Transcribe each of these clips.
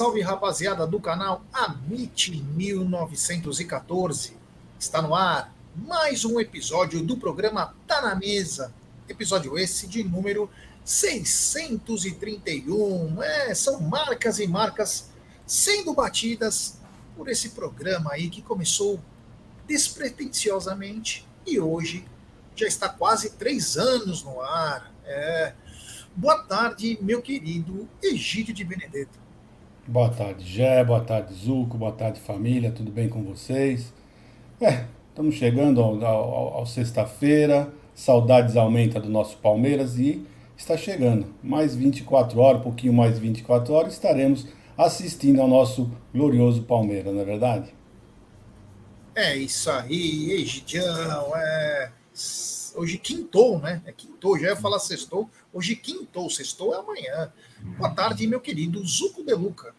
Salve, rapaziada do canal Amit 1914. Está no ar mais um episódio do programa Tá na Mesa. Episódio esse de número 631. É, são marcas e marcas sendo batidas por esse programa aí que começou despretensiosamente e hoje já está quase três anos no ar. É. Boa tarde, meu querido Egídio de Benedetto. Boa tarde, Gé, boa tarde, Zuco, boa tarde, família, tudo bem com vocês? É, estamos chegando ao, ao, ao sexta-feira, saudades aumenta do nosso Palmeiras e está chegando. Mais 24 horas, pouquinho mais de 24 horas, estaremos assistindo ao nosso glorioso Palmeiras, não é verdade? É isso aí, Egidião, é... Hoje quintou, né? É quintou, já ia falar sextou. Hoje quintou, sextou é amanhã. Boa tarde, meu querido Zuco Deluca.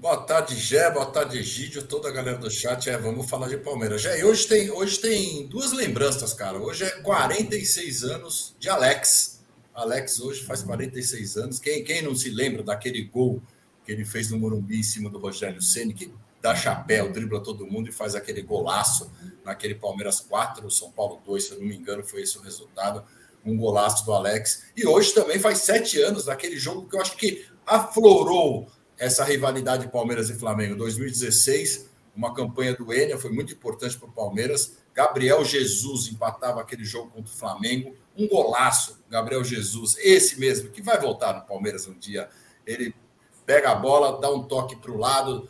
Boa tarde, Gé, boa tarde, Egídio, toda a galera do chat. É, vamos falar de Palmeiras. Gé, hoje tem, hoje tem duas lembranças, cara. Hoje é 46 anos de Alex. Alex hoje faz 46 anos. Quem, quem não se lembra daquele gol que ele fez no Morumbi em cima do Rogério Ceni, que dá chapéu, dribla todo mundo e faz aquele golaço naquele Palmeiras 4, São Paulo 2, se eu não me engano, foi esse o resultado. Um golaço do Alex. E hoje também faz sete anos daquele jogo que eu acho que aflorou essa rivalidade Palmeiras e Flamengo. 2016, uma campanha do Enia, foi muito importante para o Palmeiras. Gabriel Jesus empatava aquele jogo contra o Flamengo. Um golaço, Gabriel Jesus, esse mesmo, que vai voltar no Palmeiras um dia. Ele pega a bola, dá um toque para o lado,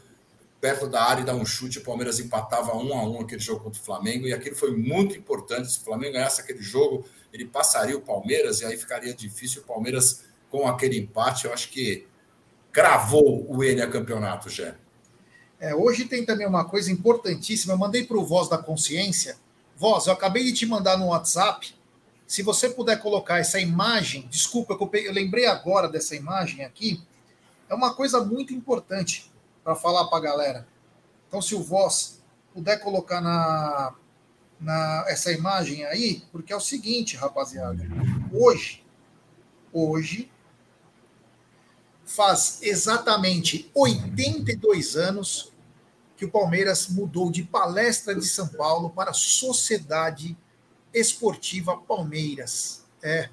perto da área e dá um chute. O Palmeiras empatava um a um aquele jogo contra o Flamengo. E aquilo foi muito importante. Se o Flamengo ganhasse aquele jogo, ele passaria o Palmeiras e aí ficaria difícil. O Palmeiras, com aquele empate, eu acho que cravou o Enia campeonato, Gé. É, hoje tem também uma coisa importantíssima. Eu mandei para o Voz da Consciência. Voz, eu acabei de te mandar no WhatsApp. Se você puder colocar essa imagem, desculpa, eu lembrei agora dessa imagem aqui. É uma coisa muito importante para falar para a galera. Então, se o Voz puder colocar na, na essa imagem aí, porque é o seguinte, rapaziada. Hoje, hoje, faz exatamente 82 anos que o Palmeiras mudou de Palestra de São Paulo para Sociedade Esportiva Palmeiras. É,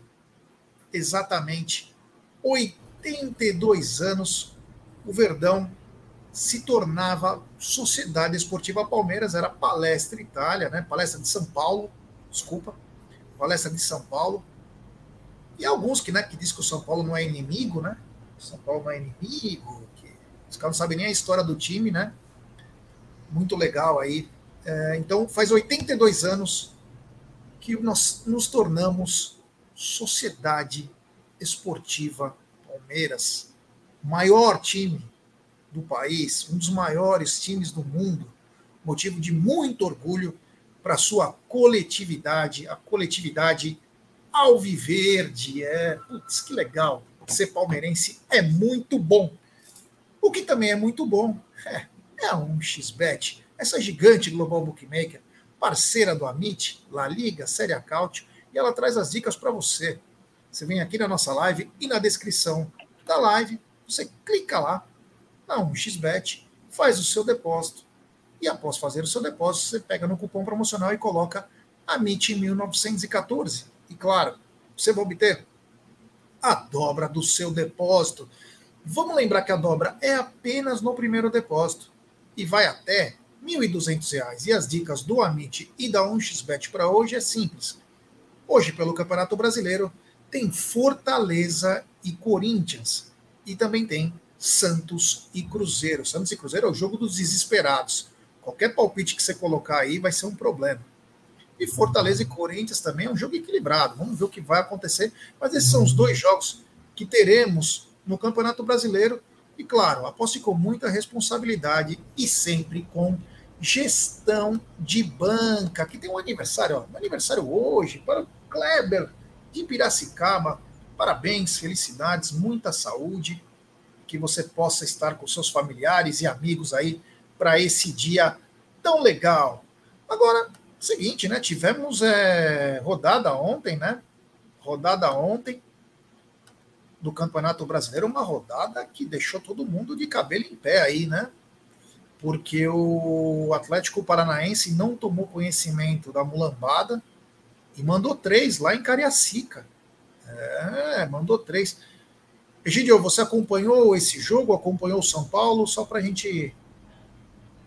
exatamente 82 anos o Verdão se tornava Sociedade Esportiva Palmeiras, era Palestra Itália, né? Palestra de São Paulo, desculpa, Palestra de São Paulo. E alguns que, né, que diz que o São Paulo não é inimigo, né? São Paulo é inimigo, que os caras não sabem nem a história do time, né? Muito legal aí. É, então, faz 82 anos que nós nos tornamos Sociedade Esportiva Palmeiras, maior time do país, um dos maiores times do mundo, motivo de muito orgulho para sua coletividade, a coletividade alviverde. É, putz, que legal ser palmeirense é muito bom. O que também é muito bom é, é a 1xBet, essa gigante global bookmaker, parceira do Amit, La Liga, Série Acaute, e ela traz as dicas para você. Você vem aqui na nossa live e na descrição da live, você clica lá na 1xBet, faz o seu depósito e após fazer o seu depósito, você pega no cupom promocional e coloca AMIT 1914. E claro, você vai obter a dobra do seu depósito. Vamos lembrar que a dobra é apenas no primeiro depósito e vai até R$ 1.200. E as dicas do Amit e da 1xBet para hoje é simples. Hoje, pelo Campeonato Brasileiro, tem Fortaleza e Corinthians. E também tem Santos e Cruzeiro. Santos e Cruzeiro é o jogo dos desesperados. Qualquer palpite que você colocar aí vai ser um problema. E Fortaleza e Corinthians também é um jogo equilibrado. Vamos ver o que vai acontecer. Mas esses são os dois jogos que teremos no Campeonato Brasileiro. E claro, aposte com muita responsabilidade e sempre com gestão de banca. Que tem um aniversário, ó, um aniversário hoje para o Kleber de Piracicaba. Parabéns, felicidades, muita saúde. Que você possa estar com seus familiares e amigos aí para esse dia tão legal. Agora, Seguinte, né? Tivemos é, rodada ontem, né? Rodada ontem. do Campeonato Brasileiro, uma rodada que deixou todo mundo de cabelo em pé aí, né? Porque o Atlético Paranaense não tomou conhecimento da mulambada e mandou três lá em Cariacica. É, mandou três. Egidio, você acompanhou esse jogo? Acompanhou o São Paulo? Só para a gente.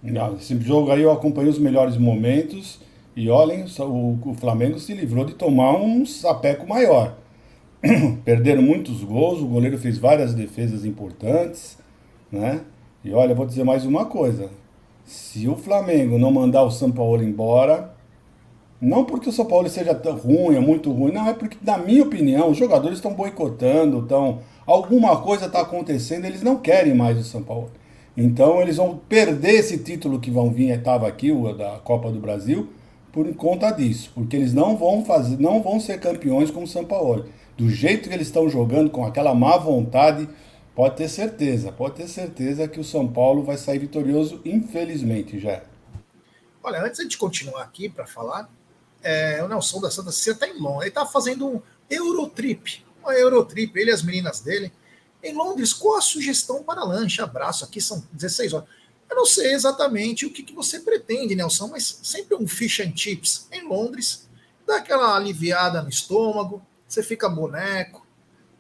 Não, esse jogo aí eu acompanhei os melhores momentos e olhem, o, Flamengo se livrou de tomar um sapeco maior. Perderam muitos gols, o goleiro fez várias defesas importantes, né? E olha, vou dizer mais uma coisa. Se o Flamengo não mandar o São Paulo embora, não porque o São Paulo seja tão ruim, é muito ruim, não, é porque, na minha opinião, os jogadores estão boicotando, estão. Alguma coisa está acontecendo, eles não querem mais o São Paulo. Então eles vão perder esse título que vão vir, estava aqui, o da Copa do Brasil, por conta disso, porque eles não vão fazer, não vão ser campeões como o São Paulo. Do jeito que eles estão jogando, com aquela má vontade, pode ter certeza, pode ter certeza que o São Paulo vai sair vitorioso, infelizmente, já. Olha, antes de continuar aqui para falar, é, o Nelson da Santa Cecília está em Londres, ele está fazendo um Eurotrip, uma Eurotrip, ele e as meninas dele, em Londres, com a sugestão para lanche. Abraço, aqui são 16 horas. Eu não sei exatamente o que, que você pretende, Nelson, mas sempre um fish and chips em Londres, dá aquela aliviada no estômago, você fica boneco,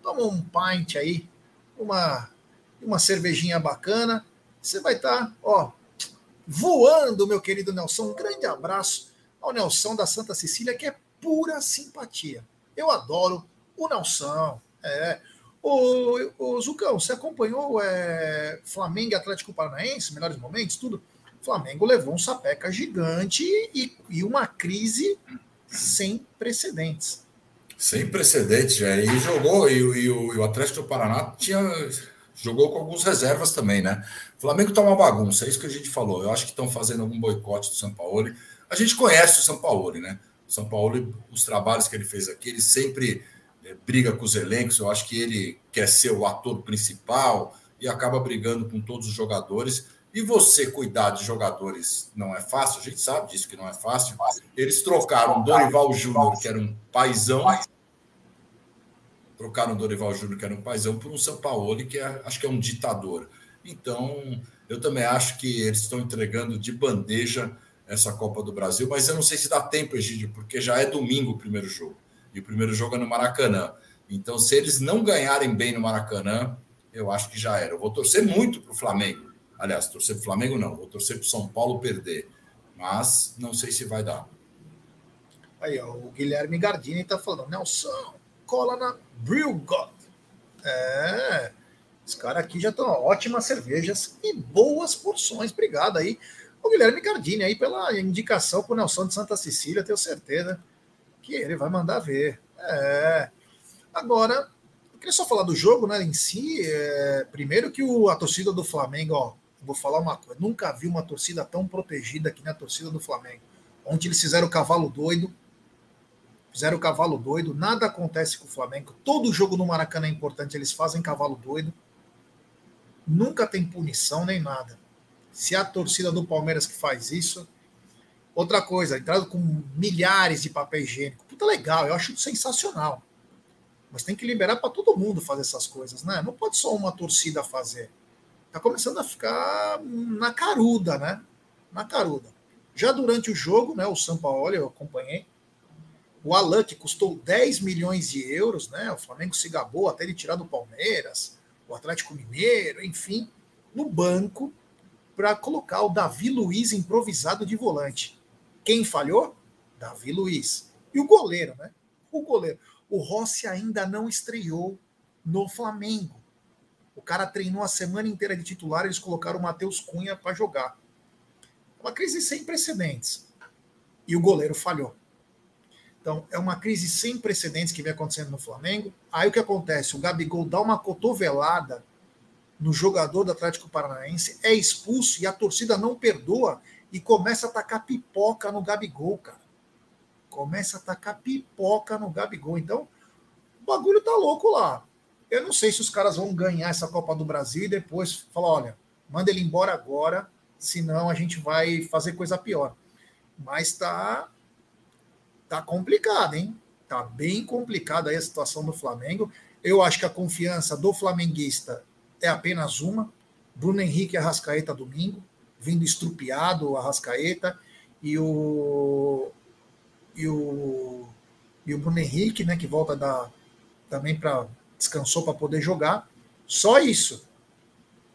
toma um pint aí, uma, uma cervejinha bacana, você vai estar, tá, ó, voando, meu querido Nelson. Um grande abraço ao Nelson da Santa Cecília, que é pura simpatia. Eu adoro o Nelson. É, Ô, Zucão, você acompanhou é, Flamengo e Atlético Paranaense, melhores momentos, tudo? Flamengo levou um sapeca gigante e, e uma crise sem precedentes. Sem precedentes, já. E jogou, e, e, o, e, o, Atlético do Paraná tinha, jogou com algumas reservas também, né? Flamengo tá uma bagunça, é isso que a gente falou. Eu acho que estão fazendo algum boicote do São Paulo. A gente conhece o São Paulo, né? O São Paulo, os trabalhos que ele fez aqui, ele sempre briga com os elencos. Eu acho que ele quer ser o ator principal e acaba brigando com todos os jogadores. E você cuidar de jogadores não é fácil, a gente sabe disso que não é fácil. Eles trocaram Dorival Júnior, que era um paizão, trocaram Dorival Júnior, que era um paizão, por um São Paulo, que é, acho que é um ditador. Então, eu também acho que eles estão entregando de bandeja essa Copa do Brasil, mas eu não sei se dá tempo, Egídio, porque já é domingo o primeiro jogo. E o primeiro jogo é no Maracanã. Então, se eles não ganharem bem no Maracanã, eu acho que já era. Eu vou torcer muito para o Flamengo. Aliás, torcer para o Flamengo não, vou torcer para o São Paulo perder. Mas não sei se vai dar. Aí, ó, o Guilherme Gardini está falando, Nelson, cola na God. É, os caras aqui já estão ótimas cervejas e boas porções. Obrigado aí. O Guilherme Gardini aí pela indicação para o Nelson de Santa Cecília, tenho certeza que ele vai mandar ver. É. Agora, eu queria só falar do jogo né, em si. É, primeiro que o, a torcida do Flamengo, ó, vou falar uma coisa, nunca vi uma torcida tão protegida que na torcida do Flamengo. Ontem eles fizeram o cavalo doido, fizeram o cavalo doido, nada acontece com o Flamengo. Todo jogo no Maracanã é importante, eles fazem cavalo doido. Nunca tem punição nem nada. Se é a torcida do Palmeiras que faz isso, Outra coisa, entrado com milhares de papel higiênico. Puta legal, eu acho sensacional. Mas tem que liberar para todo mundo fazer essas coisas, né? Não pode só uma torcida fazer. Tá começando a ficar na caruda, né? Na caruda. Já durante o jogo, né, o São Paulo, eu acompanhei. O Alan, que custou 10 milhões de euros, né? O Flamengo se gabou até ele tirar do Palmeiras, o Atlético Mineiro, enfim, no banco para colocar o Davi Luiz improvisado de volante. Quem falhou? Davi Luiz. E o goleiro, né? O goleiro. O Rossi ainda não estreou no Flamengo. O cara treinou a semana inteira de titular, eles colocaram o Matheus Cunha para jogar. Uma crise sem precedentes. E o goleiro falhou. Então, é uma crise sem precedentes que vem acontecendo no Flamengo. Aí o que acontece? O Gabigol dá uma cotovelada no jogador do Atlético Paranaense, é expulso e a torcida não perdoa e começa a tacar pipoca no Gabigol, cara. Começa a tacar pipoca no Gabigol. Então, o bagulho tá louco lá. Eu não sei se os caras vão ganhar essa Copa do Brasil e depois falar, olha, manda ele embora agora, senão a gente vai fazer coisa pior. Mas tá tá complicado, hein? Tá bem complicada aí a situação do Flamengo. Eu acho que a confiança do flamenguista é apenas uma. Bruno Henrique Arrascaeta domingo, vindo estrupiado o Arrascaeta e o e o e o Bruno Henrique, né, que volta da também para descansou para poder jogar. Só isso.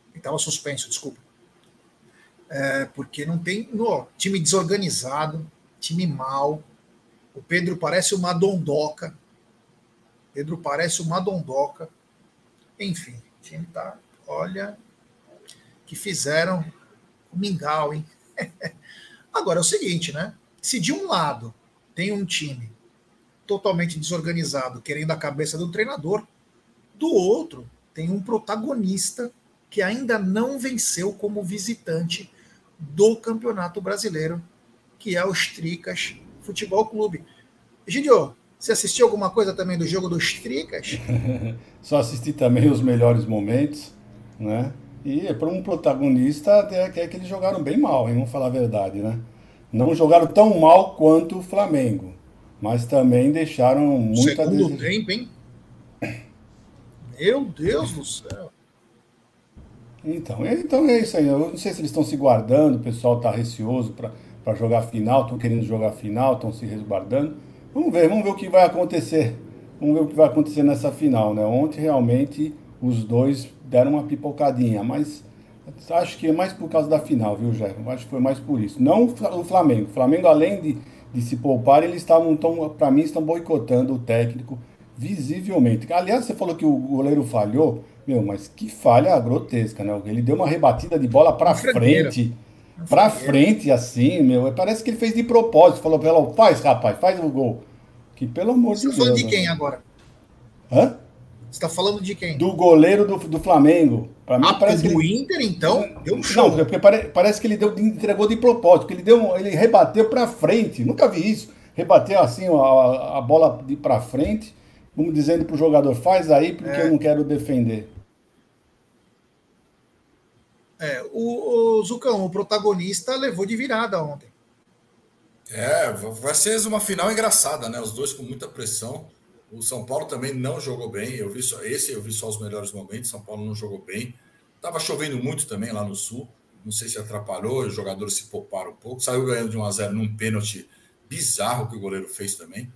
Ele estava suspenso, desculpa. É, porque não tem no, time desorganizado, time mal. O Pedro parece uma dondoca. Pedro parece uma dondoca. Enfim, o time tá, olha, que fizeram mingau, hein? Agora é o seguinte, né? Se de um lado tem um time totalmente desorganizado, querendo a cabeça do treinador, do outro tem um protagonista que ainda não venceu como visitante do Campeonato Brasileiro, que é o Tricas Futebol Clube. Gidio, você assistiu alguma coisa também do jogo dos Tricas? Só assisti também os melhores momentos, né? E para um protagonista, até que eles jogaram bem mal, hein? Vamos falar a verdade, né? Não jogaram tão mal quanto o Flamengo, mas também deixaram muito Segundo a tempo, hein? Meu Deus do céu. Então, então é isso aí. Eu não sei se eles estão se guardando, o pessoal está receoso para jogar final, estão querendo jogar final, estão se resguardando. Vamos ver, vamos ver o que vai acontecer. Vamos ver o que vai acontecer nessa final, né? Ontem realmente os dois deram uma pipocadinha, mas acho que é mais por causa da final, viu, Jé? Acho que foi mais por isso. Não o Flamengo. O Flamengo, além de, de se poupar, eles estavam, para mim, estão boicotando o técnico visivelmente. Aliás, você falou que o goleiro falhou. Meu, mas que falha grotesca, né? Ele deu uma rebatida de bola para frente. Para frente, assim, meu. Parece que ele fez de propósito. Falou pra ela, faz, rapaz, faz o gol. Que pelo amor Você de Deus. Você falando de quem né? agora? Hã? Você tá falando de quem? Do goleiro do, do Flamengo. Pra mim, ah, parece do ele... Inter, então? Deu um show. Não, porque pare, parece que ele deu, entregou de propósito. Ele, deu, ele rebateu para frente. Nunca vi isso. Rebateu assim a, a bola de para frente. Vamos dizendo pro jogador, faz aí, porque é. eu não quero defender. É, o, o Zucão, o protagonista, levou de virada ontem. É, vai ser uma final engraçada, né? Os dois com muita pressão. O São Paulo também não jogou bem. Eu vi só esse, eu vi só os melhores momentos. São Paulo não jogou bem. Tava chovendo muito também lá no Sul. Não sei se atrapalhou, os jogadores se pouparam um pouco. Saiu ganhando de 1 a 0 num pênalti bizarro que o goleiro fez também.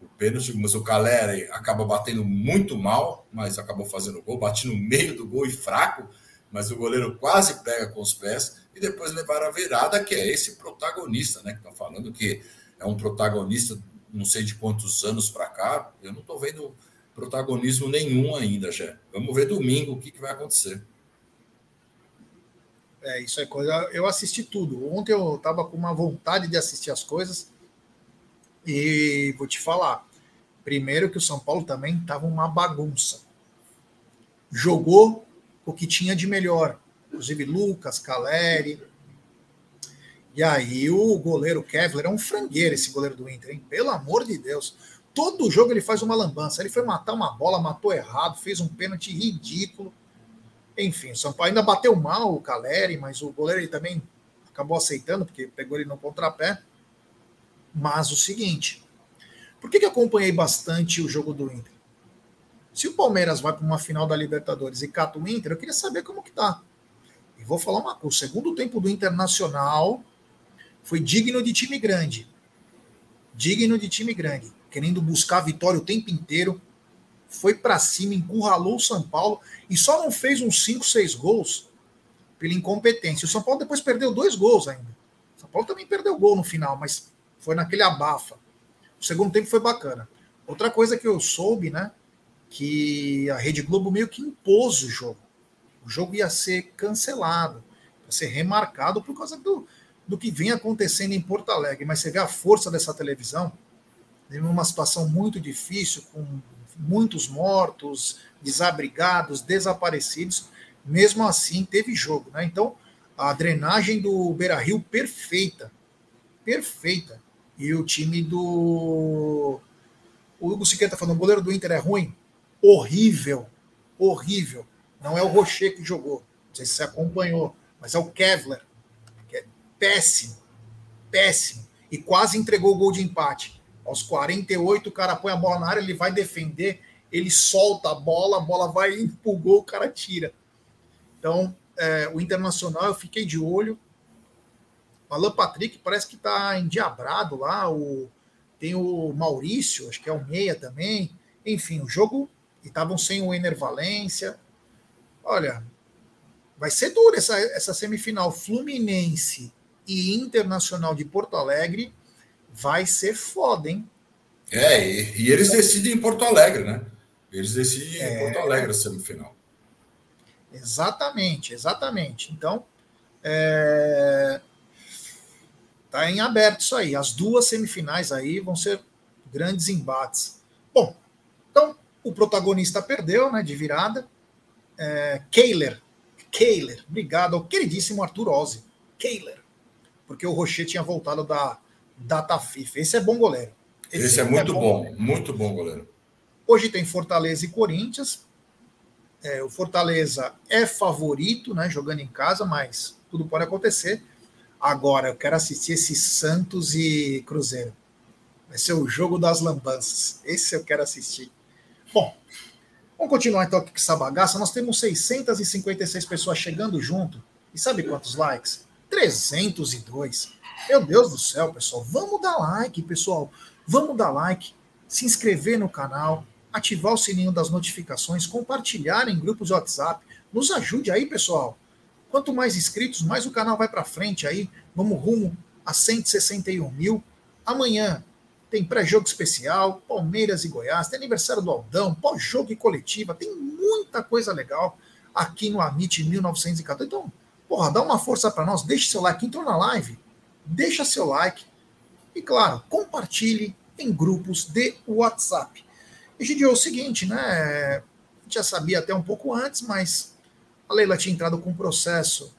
O pênalti, mas o Caleri acaba batendo muito mal, mas acabou fazendo gol, bate no meio do gol e fraco mas o goleiro quase pega com os pés e depois levar a virada, que é esse protagonista, né? Que estão falando que é um protagonista, não sei de quantos anos para cá, eu não estou vendo protagonismo nenhum ainda, já. Vamos ver domingo o que, que vai acontecer. É, isso é coisa. Eu assisti tudo. Ontem eu estava com uma vontade de assistir as coisas. E vou te falar. Primeiro que o São Paulo também estava uma bagunça. Jogou o que tinha de melhor. Inclusive Lucas, Caleri. E aí o goleiro Kevler é um frangueiro, esse goleiro do Inter, hein? Pelo amor de Deus. Todo jogo ele faz uma lambança. Ele foi matar uma bola, matou errado, fez um pênalti ridículo. Enfim, o São Paulo ainda bateu mal o Caleri, mas o goleiro ele também acabou aceitando, porque pegou ele no contrapé. Mas o seguinte, por que, que acompanhei bastante o jogo do Inter? Se o Palmeiras vai para uma final da Libertadores e cata o Inter, eu queria saber como que tá. E vou falar uma coisa: o segundo tempo do Internacional foi digno de time grande. Digno de time grande. Querendo buscar a vitória o tempo inteiro. Foi para cima, encurralou o São Paulo e só não fez uns 5, 6 gols pela incompetência. O São Paulo depois perdeu dois gols ainda. O São Paulo também perdeu gol no final, mas foi naquele abafa. O segundo tempo foi bacana. Outra coisa que eu soube, né? que a Rede Globo meio que impôs o jogo. O jogo ia ser cancelado, ia ser remarcado por causa do, do que vem acontecendo em Porto Alegre. Mas você vê a força dessa televisão, em uma situação muito difícil, com muitos mortos, desabrigados, desaparecidos, mesmo assim teve jogo. Né? Então, a drenagem do Beira Rio perfeita. Perfeita. E o time do. O Hugo Siqueira tá falando, o goleiro do Inter é ruim horrível, horrível. Não é o Rocher que jogou, não sei se você acompanhou, mas é o é péssimo, péssimo. E quase entregou o gol de empate. Aos 48, o cara põe a bola na área, ele vai defender, ele solta a bola, a bola vai empurrou, o cara tira. Então, é, o Internacional, eu fiquei de olho. O Alan Patrick parece que está endiabrado lá. O, tem o Maurício, acho que é o Meia também. Enfim, o jogo. E estavam sem o Ener Valência. Olha, vai ser dura essa, essa semifinal. Fluminense e Internacional de Porto Alegre vai ser foda, hein? É, e, e eles decidem em Porto Alegre, né? Eles decidem é... em Porto Alegre a semifinal. Exatamente, exatamente. Então, é... tá em aberto isso aí. As duas semifinais aí vão ser grandes embates. Bom, então o protagonista perdeu, né, de virada. É... Kehler, Kehler, obrigado ao queridíssimo Arthur Ozzi. Kehler, porque o Rocher tinha voltado da data FIFA. Esse é bom goleiro. Esse, Esse é, muito é bom, bom, muito bom goleiro. Hoje tem Fortaleza e Corinthians. É, o Fortaleza é favorito, né, jogando em casa, mas tudo pode acontecer. Agora, eu quero assistir esse Santos e Cruzeiro. Vai ser o jogo das lambanças. Esse eu quero assistir. Bom, vamos continuar então aqui com essa bagaça. Nós temos 656 pessoas chegando junto. E sabe quantos likes? 302. Meu Deus do céu, pessoal. Vamos dar like, pessoal. Vamos dar like, se inscrever no canal, ativar o sininho das notificações, compartilhar em grupos de WhatsApp. Nos ajude aí, pessoal. Quanto mais inscritos, mais o canal vai para frente aí. Vamos rumo a 161 mil. Amanhã tem pré-jogo especial, Palmeiras e Goiás, tem aniversário do Aldão, pós-jogo e coletiva, tem muita coisa legal aqui no Amit 1914. Então, porra, dá uma força para nós, deixe seu like, entrou na live, deixa seu like e, claro, compartilhe em grupos de WhatsApp. E, é o seguinte, né? Já sabia até um pouco antes, mas a Leila tinha entrado com um processo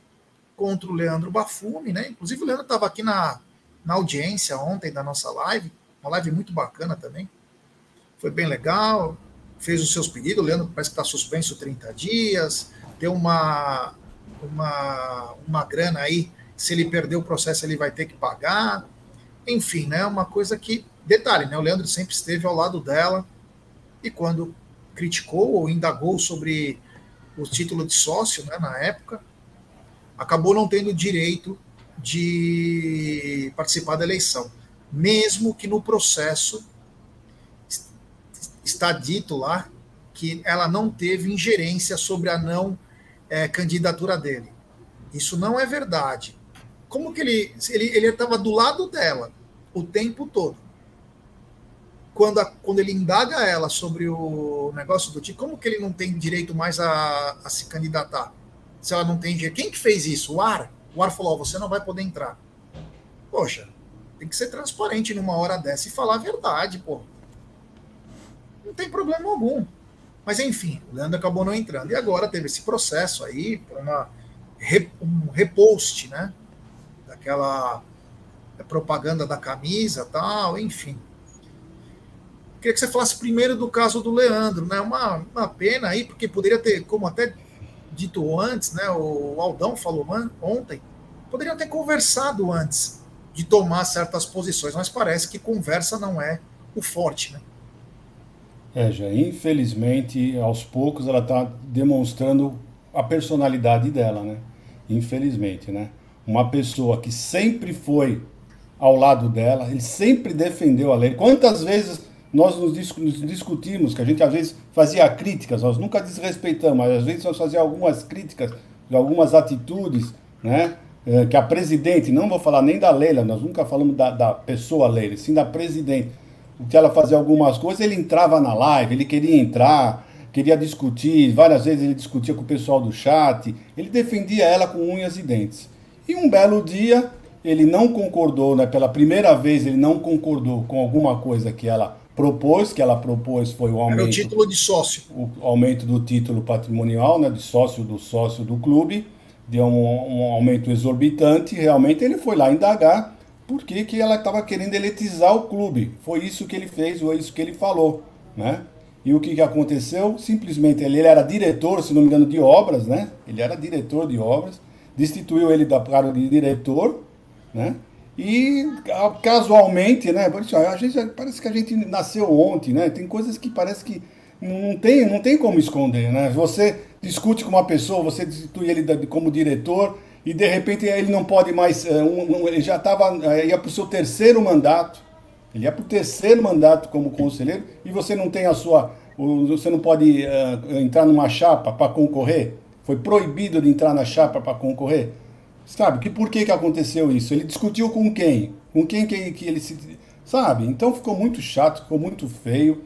contra o Leandro Bafume, né? Inclusive o Leandro estava aqui na, na audiência ontem da nossa live, uma live muito bacana também. Foi bem legal, fez os seus pedidos. O Leandro parece que está suspenso 30 dias, deu uma, uma, uma grana aí. Se ele perder o processo, ele vai ter que pagar. Enfim, né? Uma coisa que. Detalhe, né? O Leandro sempre esteve ao lado dela e quando criticou ou indagou sobre o título de sócio, né, na época, acabou não tendo direito de participar da eleição, mesmo que no processo está dito lá que ela não teve ingerência sobre a não é, candidatura dele. Isso não é verdade. Como que ele ele estava do lado dela o tempo todo? quando, a, quando ele indaga ela sobre o negócio do tipo, como que ele não tem direito mais a, a se candidatar? Se ela não tem direito. Quem que fez isso? O AR? O AR falou: oh, você não vai poder entrar. Poxa, tem que ser transparente numa hora dessa e falar a verdade, pô. Não tem problema algum. Mas enfim, o Leandro acabou não entrando. E agora teve esse processo aí, uma, um repost, né? Daquela propaganda da camisa tal, enfim. Queria que você falasse primeiro do caso do Leandro, né? Uma, uma pena aí, porque poderia ter, como até dito antes, né? O Aldão falou ontem, poderiam ter conversado antes de tomar certas posições, mas parece que conversa não é o forte, né? É, já infelizmente, aos poucos ela está demonstrando a personalidade dela, né? Infelizmente, né? Uma pessoa que sempre foi ao lado dela, ele sempre defendeu a lei. Quantas vezes nós nos, discutimos, que a gente às vezes fazia críticas, nós nunca desrespeitamos, mas às vezes nós fazíamos algumas críticas de algumas atitudes, né? É, que a presidente, não vou falar nem da Leila, nós nunca falamos da, da pessoa Leila, sim da presidente. Que ela fazia algumas coisas, ele entrava na live, ele queria entrar, queria discutir, várias vezes ele discutia com o pessoal do chat, ele defendia ela com unhas e dentes. E um belo dia, ele não concordou, né, pela primeira vez ele não concordou com alguma coisa que ela propôs, que ela propôs foi o aumento. Era o título de sócio. O aumento do título patrimonial, né, de sócio do sócio do clube, deu um, um aumento exorbitante. Realmente ele foi lá indagar por que, que ela estava querendo eletizar o clube. Foi isso que ele fez, foi isso que ele falou, né? E o que, que aconteceu? Simplesmente ele, ele era diretor, se não me engano, de obras, né? Ele era diretor de obras, destituiu ele da cargo de diretor, né? E casualmente, né? A gente, parece que a gente nasceu ontem, né? Tem coisas que parece que não tem, não tem como esconder, né? Você discute com uma pessoa, você destitui ele como diretor e de repente ele não pode mais, eh, um, um, ele já estava, eh, ia para o seu terceiro mandato, ele ia para o terceiro mandato como conselheiro e você não tem a sua, você não pode uh, entrar numa chapa para concorrer, foi proibido de entrar na chapa para concorrer. Sabe, que por que, que aconteceu isso? Ele discutiu com quem? Com quem que, que ele se... Sabe? Então ficou muito chato, ficou muito feio.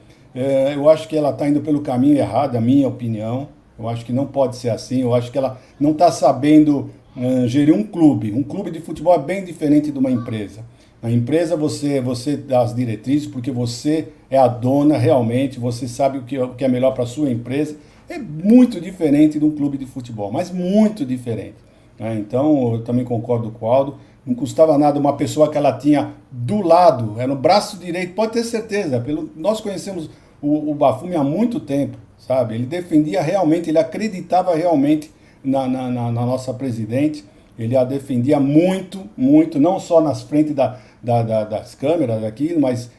Eu acho que ela está indo pelo caminho errado, a minha opinião. Eu acho que não pode ser assim. Eu acho que ela não está sabendo uh, gerir um clube. Um clube de futebol é bem diferente de uma empresa. A empresa você você dá as diretrizes porque você é a dona realmente, você sabe o que, o que é melhor para a sua empresa. É muito diferente de um clube de futebol, mas muito diferente. Né? Então, eu também concordo com o Aldo. Não custava nada uma pessoa que ela tinha do lado, era no braço direito, pode ter certeza. Pelo, nós conhecemos o, o Bafume há muito tempo, sabe? Ele defendia realmente, ele acreditava realmente na, na, na, na nossa presidente. Ele a defendia muito, muito, não só nas frentes da, da, da, das câmeras aqui, mas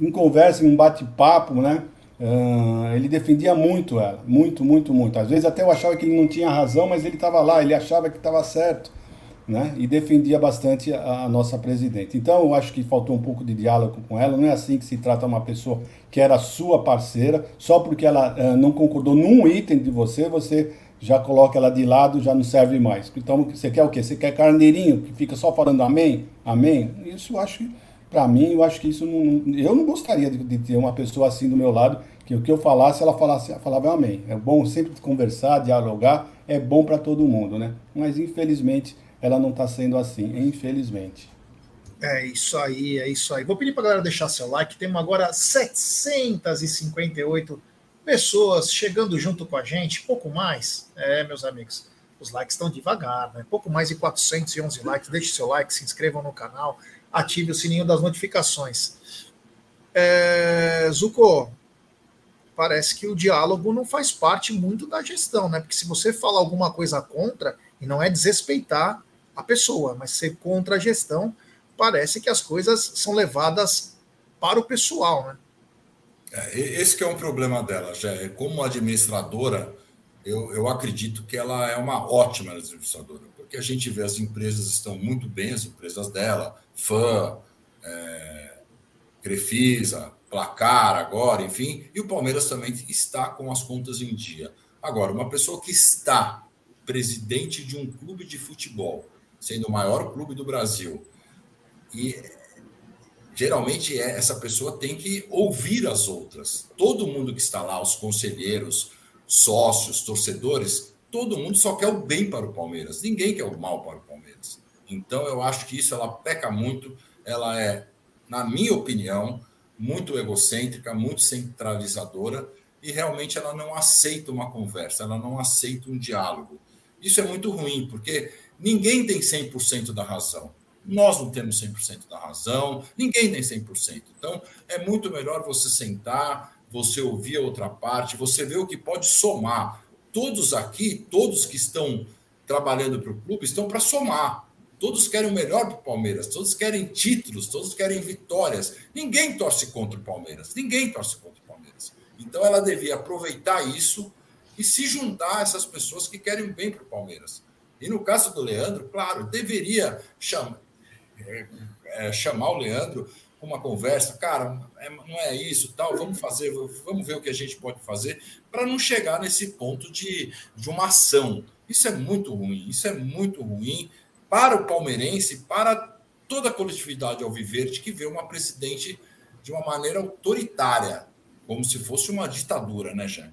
em conversa, em um bate-papo, né? Uh, ele defendia muito ela, muito, muito, muito. Às vezes até eu achava que ele não tinha razão, mas ele estava lá, ele achava que estava certo né? e defendia bastante a, a, nossa presidente. Então, eu acho que faltou um pouco de diálogo com ela. Não é assim que se trata uma pessoa que era sua parceira, só porque ela uh, não concordou num item de você, você já coloca ela de lado, já não serve mais. Então, você quer o quê? Você quer carneirinho que fica só falando amém? Amém? Isso eu acho que, para mim, eu acho que isso não. Eu não gostaria de, de ter uma pessoa assim do meu lado, que o que eu falasse, ela falasse, falava amém. É bom sempre conversar, dialogar, é bom para todo mundo, né? Mas, infelizmente, ela não está sendo assim, infelizmente. É isso aí, é isso aí. Vou pedir para a galera deixar seu like. Temos agora 758 pessoas chegando junto com a gente, pouco mais. É, meus amigos, os likes estão devagar, né? Pouco mais de 411 likes. Deixe seu like, se inscrevam no canal, ative o sininho das notificações. É, Zuko, parece que o diálogo não faz parte muito da gestão, né? Porque se você falar alguma coisa contra, e não é desrespeitar a pessoa, mas ser contra a gestão, parece que as coisas são levadas para o pessoal, né? É, esse que é um problema dela, já como administradora, eu, eu acredito que ela é uma ótima administradora, porque a gente vê as empresas estão muito bem, as empresas dela, FAM, é, Crefisa, Placar agora, enfim, e o Palmeiras também está com as contas em dia. Agora, uma pessoa que está presidente de um clube de futebol, sendo o maior clube do Brasil. E geralmente é, essa pessoa tem que ouvir as outras. Todo mundo que está lá, os conselheiros, sócios, torcedores, todo mundo só quer o bem para o Palmeiras. Ninguém quer o mal para o Palmeiras. Então eu acho que isso ela peca muito. Ela é, na minha opinião, muito egocêntrica, muito centralizadora e realmente ela não aceita uma conversa, ela não aceita um diálogo. Isso é muito ruim, porque Ninguém tem 100% da razão. Nós não temos 100% da razão, ninguém tem 100%. Então, é muito melhor você sentar, você ouvir a outra parte, você ver o que pode somar. Todos aqui, todos que estão trabalhando para o clube, estão para somar. Todos querem o melhor para o Palmeiras, todos querem títulos, todos querem vitórias. Ninguém torce contra o Palmeiras, ninguém torce contra o Palmeiras. Então, ela devia aproveitar isso e se juntar a essas pessoas que querem bem para o Palmeiras. E no caso do Leandro, claro, deveria chamar, é, chamar o Leandro para uma conversa, cara, é, não é isso, tal, vamos fazer, vamos ver o que a gente pode fazer para não chegar nesse ponto de, de uma ação. Isso é muito ruim, isso é muito ruim para o palmeirense, para toda a coletividade alviverde que vê uma presidente de uma maneira autoritária, como se fosse uma ditadura, né, Jean?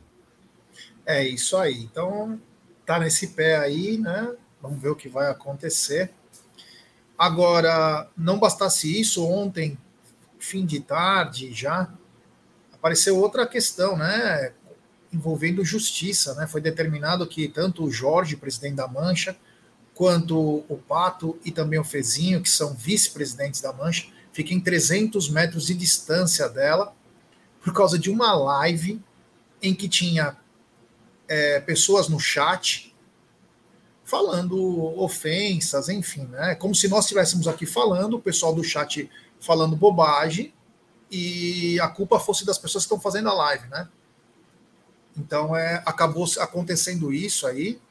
É isso aí. Então, tá nesse pé aí, né? Vamos ver o que vai acontecer. Agora, não bastasse isso, ontem, fim de tarde já, apareceu outra questão, né? Envolvendo justiça, né? Foi determinado que tanto o Jorge, presidente da Mancha, quanto o Pato e também o Fezinho, que são vice-presidentes da Mancha, fiquem 300 metros de distância dela, por causa de uma live em que tinha é, pessoas no chat falando ofensas, enfim, né? Como se nós estivéssemos aqui falando, o pessoal do chat falando bobagem e a culpa fosse das pessoas que estão fazendo a live, né? Então é, acabou acontecendo isso aí.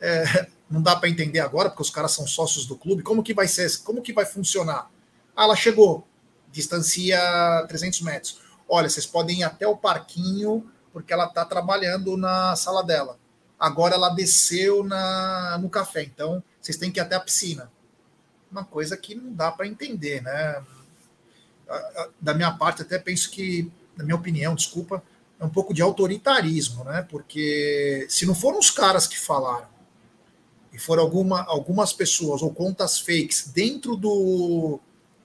É, não dá para entender agora, porque os caras são sócios do clube. Como que vai ser? Como que vai funcionar? Ah, ela chegou, distancia 300 metros. Olha, vocês podem ir até o parquinho, porque ela está trabalhando na sala dela. Agora ela desceu na, no café, então vocês têm que ir até a piscina. Uma coisa que não dá para entender, né? Da minha parte, até penso que, na minha opinião, desculpa, é um pouco de autoritarismo, né? Porque se não foram os caras que falaram, e foram alguma, algumas pessoas ou contas fakes dentro do,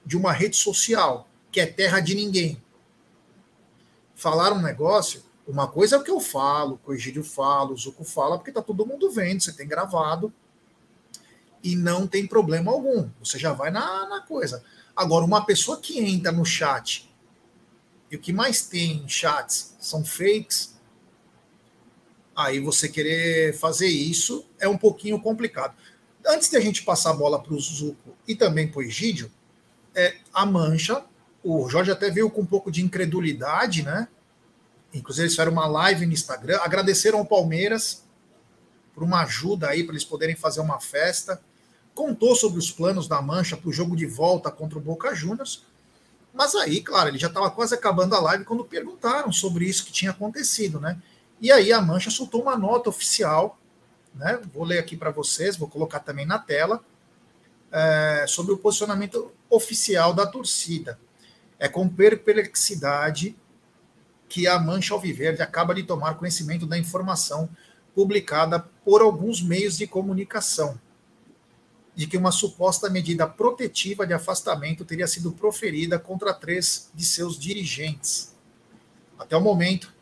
de uma rede social, que é terra de ninguém, falar um negócio, uma coisa é o que eu falo, o Egídio fala, o Zuco fala, porque tá todo mundo vendo, você tem gravado e não tem problema algum. Você já vai na, na coisa. Agora, uma pessoa que entra no chat e o que mais tem em chats são fakes, aí você querer fazer isso é um pouquinho complicado. Antes de a gente passar a bola para o Zuco e também para o Egídio, é, a mancha, o Jorge até veio com um pouco de incredulidade, né? Inclusive, eles fizeram uma live no Instagram, agradeceram ao Palmeiras por uma ajuda aí para eles poderem fazer uma festa. Contou sobre os planos da Mancha para o jogo de volta contra o Boca Juniors. Mas aí, claro, ele já estava quase acabando a live quando perguntaram sobre isso que tinha acontecido, né? E aí a Mancha soltou uma nota oficial, né? Vou ler aqui para vocês, vou colocar também na tela, é, sobre o posicionamento oficial da torcida. É com perplexidade que a Mancha Alviverde acaba de tomar conhecimento da informação publicada por alguns meios de comunicação de que uma suposta medida protetiva de afastamento teria sido proferida contra três de seus dirigentes. Até o momento,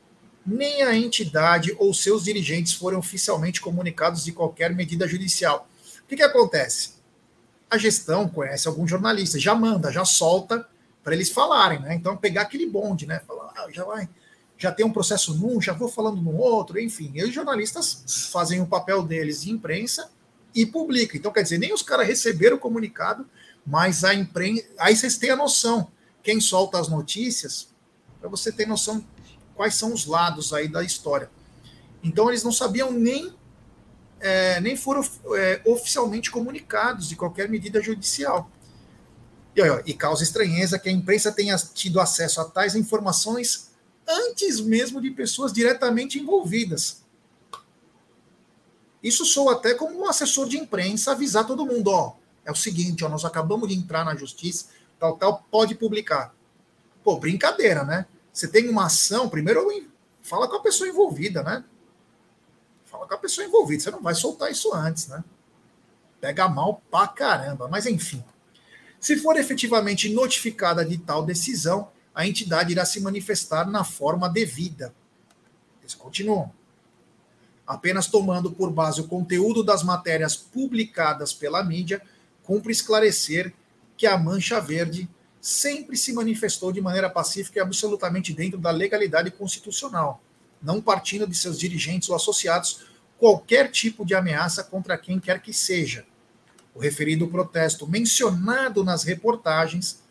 nem a entidade ou seus dirigentes foram oficialmente comunicados de qualquer medida judicial. O que, que acontece? A gestão conhece alguns jornalistas, já manda, já solta para eles falarem, né? Então, pegar aquele bonde, né? Falar, ah, já vai, já tem um processo num, já vou falando no outro, enfim. E os jornalistas fazem o papel deles de imprensa e publicam. Então, quer dizer, nem os caras receberam o comunicado, mas a imprensa. Aí vocês têm a noção. Quem solta as notícias, para você ter noção quais são os lados aí da história. Então eles não sabiam nem é, nem foram é, oficialmente comunicados de qualquer medida judicial. E, e causa estranheza que a imprensa tenha tido acesso a tais informações antes mesmo de pessoas diretamente envolvidas. Isso soa até como um assessor de imprensa avisar todo mundo, ó, é o seguinte, ó, nós acabamos de entrar na justiça, tal, tal, pode publicar. Pô, brincadeira, né? Você tem uma ação, primeiro fala com a pessoa envolvida, né? Fala com a pessoa envolvida, você não vai soltar isso antes, né? Pega mal pra caramba, mas enfim. Se for efetivamente notificada de tal decisão, a entidade irá se manifestar na forma devida. Eles continuam. Apenas tomando por base o conteúdo das matérias publicadas pela mídia, cumpre esclarecer que a Mancha Verde sempre se manifestou de maneira pacífica e absolutamente dentro da legalidade constitucional, não partindo de seus dirigentes ou associados qualquer tipo de ameaça contra quem quer que seja. O referido protesto mencionado nas reportagens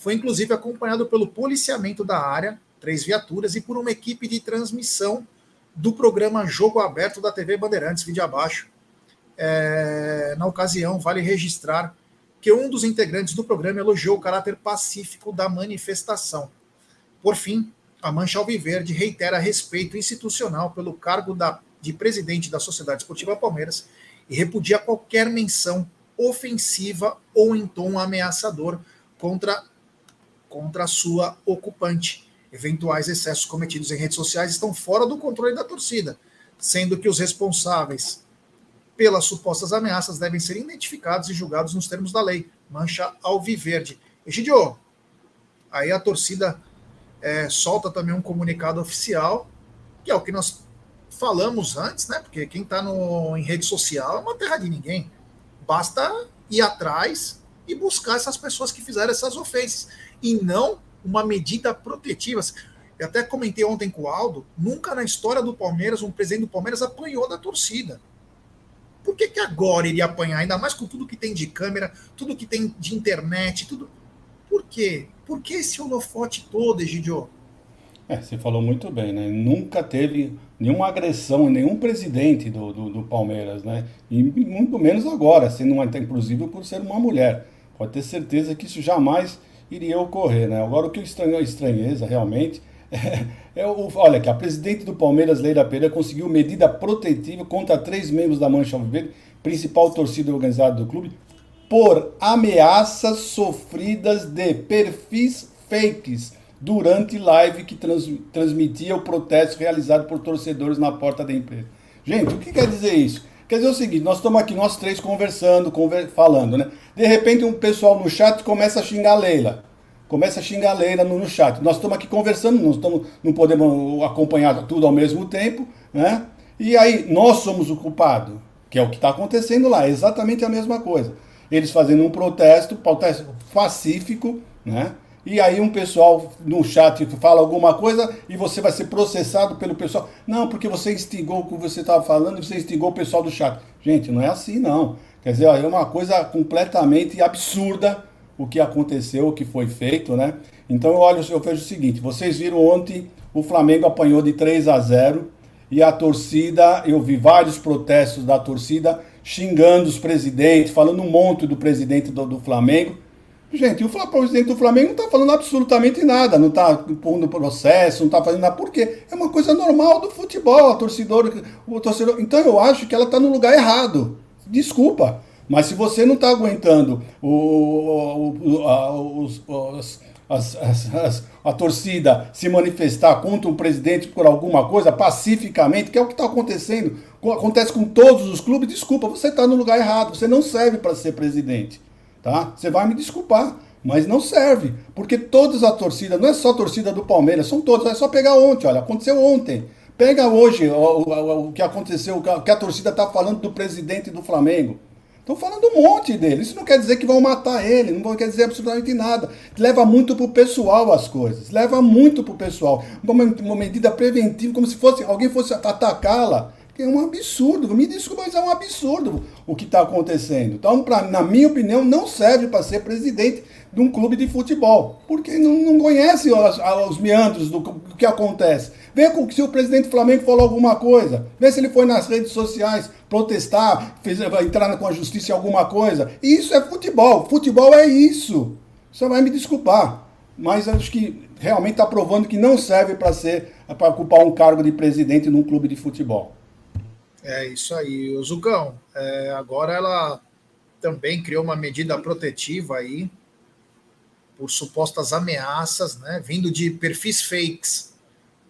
foi inclusive acompanhado pelo policiamento da área, três viaturas, e por uma equipe de transmissão do programa Jogo Aberto da TV Bandeirantes, vídeo abaixo. É, na ocasião, vale registrar que um dos integrantes do programa elogiou o caráter pacífico da manifestação. Por fim, a Mancha Alviverde reitera respeito institucional pelo cargo da, de presidente da Sociedade Esportiva Palmeiras e repudia qualquer menção ofensiva ou em tom ameaçador contra, contra a sua ocupante. Eventuais excessos cometidos em redes sociais estão fora do controle da torcida, sendo que os responsáveis pelas supostas ameaças devem ser identificados e julgados nos termos da lei. Mancha alviverde. Egidio, aí a torcida é, solta também um comunicado oficial, que é o que nós falamos antes, né? Porque quem está em rede social é uma terra de ninguém. Basta ir atrás e buscar essas pessoas que fizeram essas ofensas. E não uma medida protetiva. Eu até comentei ontem com o Aldo, nunca na história do Palmeiras um presidente do Palmeiras apanhou da torcida. Por que, que agora iria apanhar? Ainda mais com tudo que tem de câmera, tudo que tem de internet, tudo. Por quê? Por que esse holofote todo, Egidio? É, você falou muito bem, né? Nunca teve nenhuma agressão em nenhum presidente do, do, do, Palmeiras, né? E muito menos agora, sendo uma, inclusive por ser uma mulher. Pode ter certeza que isso jamais iria ocorrer, né? Agora o que estranho a estranheza realmente é, é o, olha que a presidente do Palmeiras, Leila Pereira, conseguiu medida protetiva contra três membros da Mancha Alviverde, principal torcida organizada do clube, por ameaças sofridas de perfis fakes durante live que trans, transmitia o protesto realizado por torcedores na porta da empresa. Gente, o que quer dizer isso? Quer dizer o seguinte, nós estamos aqui, nós três, conversando, conver, falando, né? De repente um pessoal no chat começa a xingar a Leila. Começa a xingar a Leila no, no chat. Nós estamos aqui conversando, não, estamos, não podemos acompanhar tudo ao mesmo tempo, né? E aí, nós somos o culpado, que é o que está acontecendo lá, é exatamente a mesma coisa. Eles fazendo um protesto, protesto pacífico, né? E aí um pessoal no chat fala alguma coisa e você vai ser processado pelo pessoal. Não, porque você instigou o que você estava falando e você instigou o pessoal do chat. Gente, não é assim não. Quer dizer, é uma coisa completamente absurda o que aconteceu, o que foi feito, né? Então eu olho, eu vejo o seguinte, vocês viram ontem o Flamengo apanhou de 3 a 0 e a torcida, eu vi vários protestos da torcida xingando os presidentes, falando um monte do presidente do, do Flamengo. Gente, o presidente do Flamengo não está falando absolutamente nada, não está pondo processo, não está fazendo nada. Por quê? É uma coisa normal do futebol, a torcedor, o torcedor. Então eu acho que ela está no lugar errado. Desculpa. Mas se você não está aguentando o, o, a, os, os, as, as, as, a torcida se manifestar contra um presidente por alguma coisa, pacificamente, que é o que está acontecendo, acontece com todos os clubes, desculpa, você está no lugar errado, você não serve para ser presidente tá? Você vai me desculpar, mas não serve, porque todas as torcidas, não é só a torcida do Palmeiras, são todas, é só pegar ontem, olha, aconteceu ontem. Pega hoje o, o, o que aconteceu, o que a torcida está falando do presidente do Flamengo. Estão falando um monte dele. Isso não quer dizer que vão matar ele, não quer dizer absolutamente nada. Leva muito pro pessoal as coisas. Leva muito pro pessoal. Uma, uma medida preventiva, como se fosse alguém fosse atacá-la é um absurdo. Me desculpa, mas é um absurdo o que está acontecendo. Então, pra, na minha opinião, não serve para ser presidente de um clube de futebol, porque não, não conhece os, os meandros do, do, que acontece. Vê se o presidente do Flamengo falou alguma coisa, vê se ele foi nas redes sociais protestar, fez, entrar com a justiça em alguma coisa. Isso é futebol. Futebol é isso. Você vai me desculpar, mas acho que realmente está provando que não serve para ser para ocupar um cargo de presidente num clube de futebol. É isso aí. O Zucão, é, agora ela também criou uma medida protetiva aí por supostas ameaças, né, vindo de perfis fakes.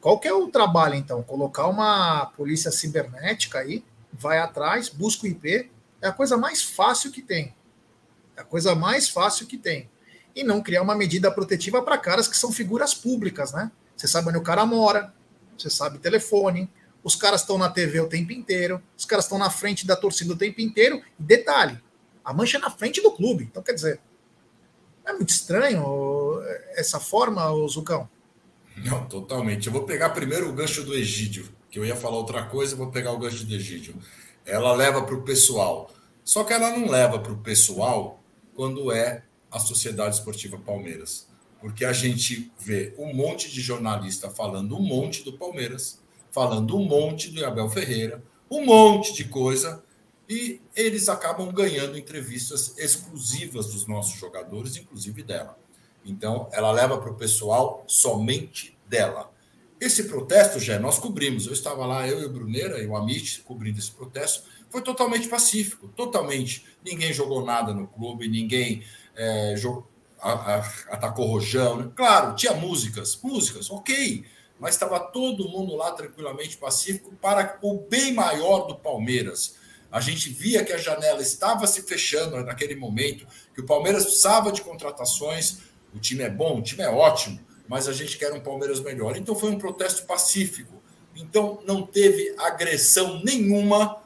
Qual que é o trabalho, então? Colocar uma polícia cibernética aí, vai atrás, busca o IP, é a coisa mais fácil que tem. É a coisa mais fácil que tem. E não criar uma medida protetiva para caras que são figuras públicas, né? Você sabe onde o cara mora, você sabe telefone, os caras estão na TV o tempo inteiro, os caras estão na frente da torcida o tempo inteiro. E detalhe, a mancha é na frente do clube. Então, quer dizer, é muito estranho essa forma, o Zucão. Não, totalmente. Eu vou pegar primeiro o gancho do Egídio, que eu ia falar outra coisa, vou pegar o gancho do Egídio. Ela leva para o pessoal. Só que ela não leva para o pessoal quando é a Sociedade Esportiva Palmeiras. Porque a gente vê um monte de jornalista falando um monte do Palmeiras falando um monte do Abel Ferreira, um monte de coisa, e eles acabam ganhando entrevistas exclusivas dos nossos jogadores, inclusive dela. Então, ela leva para o pessoal somente dela. Esse protesto, já nós cobrimos. Eu estava lá, eu e o Bruneira e o Amit cobrindo esse protesto. Foi totalmente pacífico, totalmente. Ninguém jogou nada no clube, ninguém é, jogou, a, a, atacou rojão. Né? Claro, tinha músicas, músicas, ok mas estava todo mundo lá tranquilamente pacífico para o bem maior do Palmeiras. A gente via que a janela estava se fechando naquele momento, que o Palmeiras precisava de contratações. O time é bom, o time é ótimo, mas a gente quer um Palmeiras melhor. Então foi um protesto pacífico. Então não teve agressão nenhuma,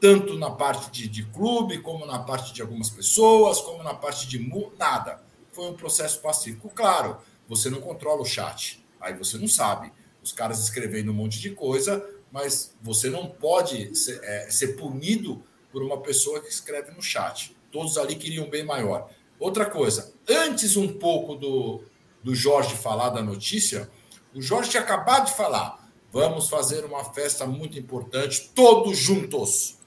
tanto na parte de, de clube, como na parte de algumas pessoas, como na parte de nada. Foi um processo pacífico. Claro, você não controla o chat Aí você não sabe. Os caras escrevendo um monte de coisa, mas você não pode ser, é, ser punido por uma pessoa que escreve no chat. Todos ali queriam bem maior. Outra coisa, antes um pouco do, do Jorge falar da notícia, O Jorge tinha acabado de falar. Vamos fazer uma festa muito importante, todos juntos.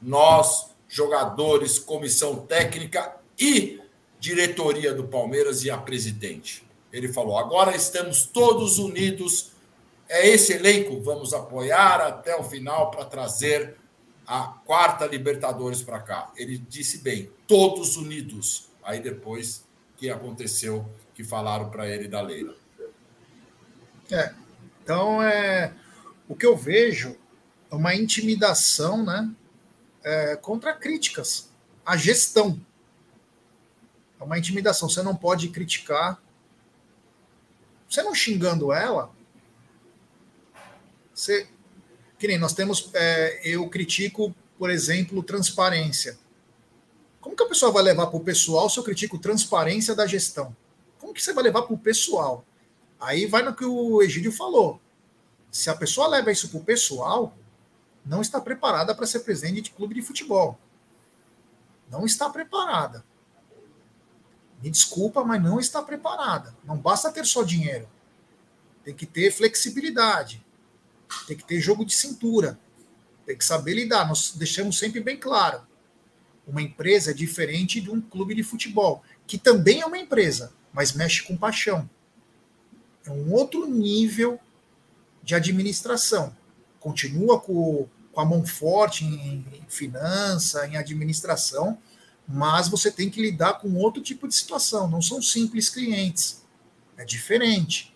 Nós, jogadores, comissão técnica e diretoria do Palmeiras e a presidente. Ele falou: agora estamos todos unidos. É esse elenco, vamos apoiar até o final para trazer a quarta Libertadores para cá. Ele disse bem, todos unidos. Aí depois que aconteceu, que falaram para ele da Leila. É. Então, é, o que eu vejo é uma intimidação né, é, contra críticas à gestão. É uma intimidação. Você não pode criticar. Você não xingando ela, você. Que nem nós temos. É, eu critico, por exemplo, transparência. Como que a pessoa vai levar para o pessoal se eu critico transparência da gestão? Como que você vai levar para o pessoal? Aí vai no que o Egídio falou. Se a pessoa leva isso para o pessoal, não está preparada para ser presidente de clube de futebol. Não está preparada. Me desculpa, mas não está preparada. Não basta ter só dinheiro. Tem que ter flexibilidade. Tem que ter jogo de cintura. Tem que saber lidar. Nós deixamos sempre bem claro. Uma empresa é diferente de um clube de futebol, que também é uma empresa, mas mexe com paixão é um outro nível de administração. Continua com, com a mão forte em, em finança, em administração, mas você tem que lidar com outro tipo de situação. Não são simples clientes. É diferente.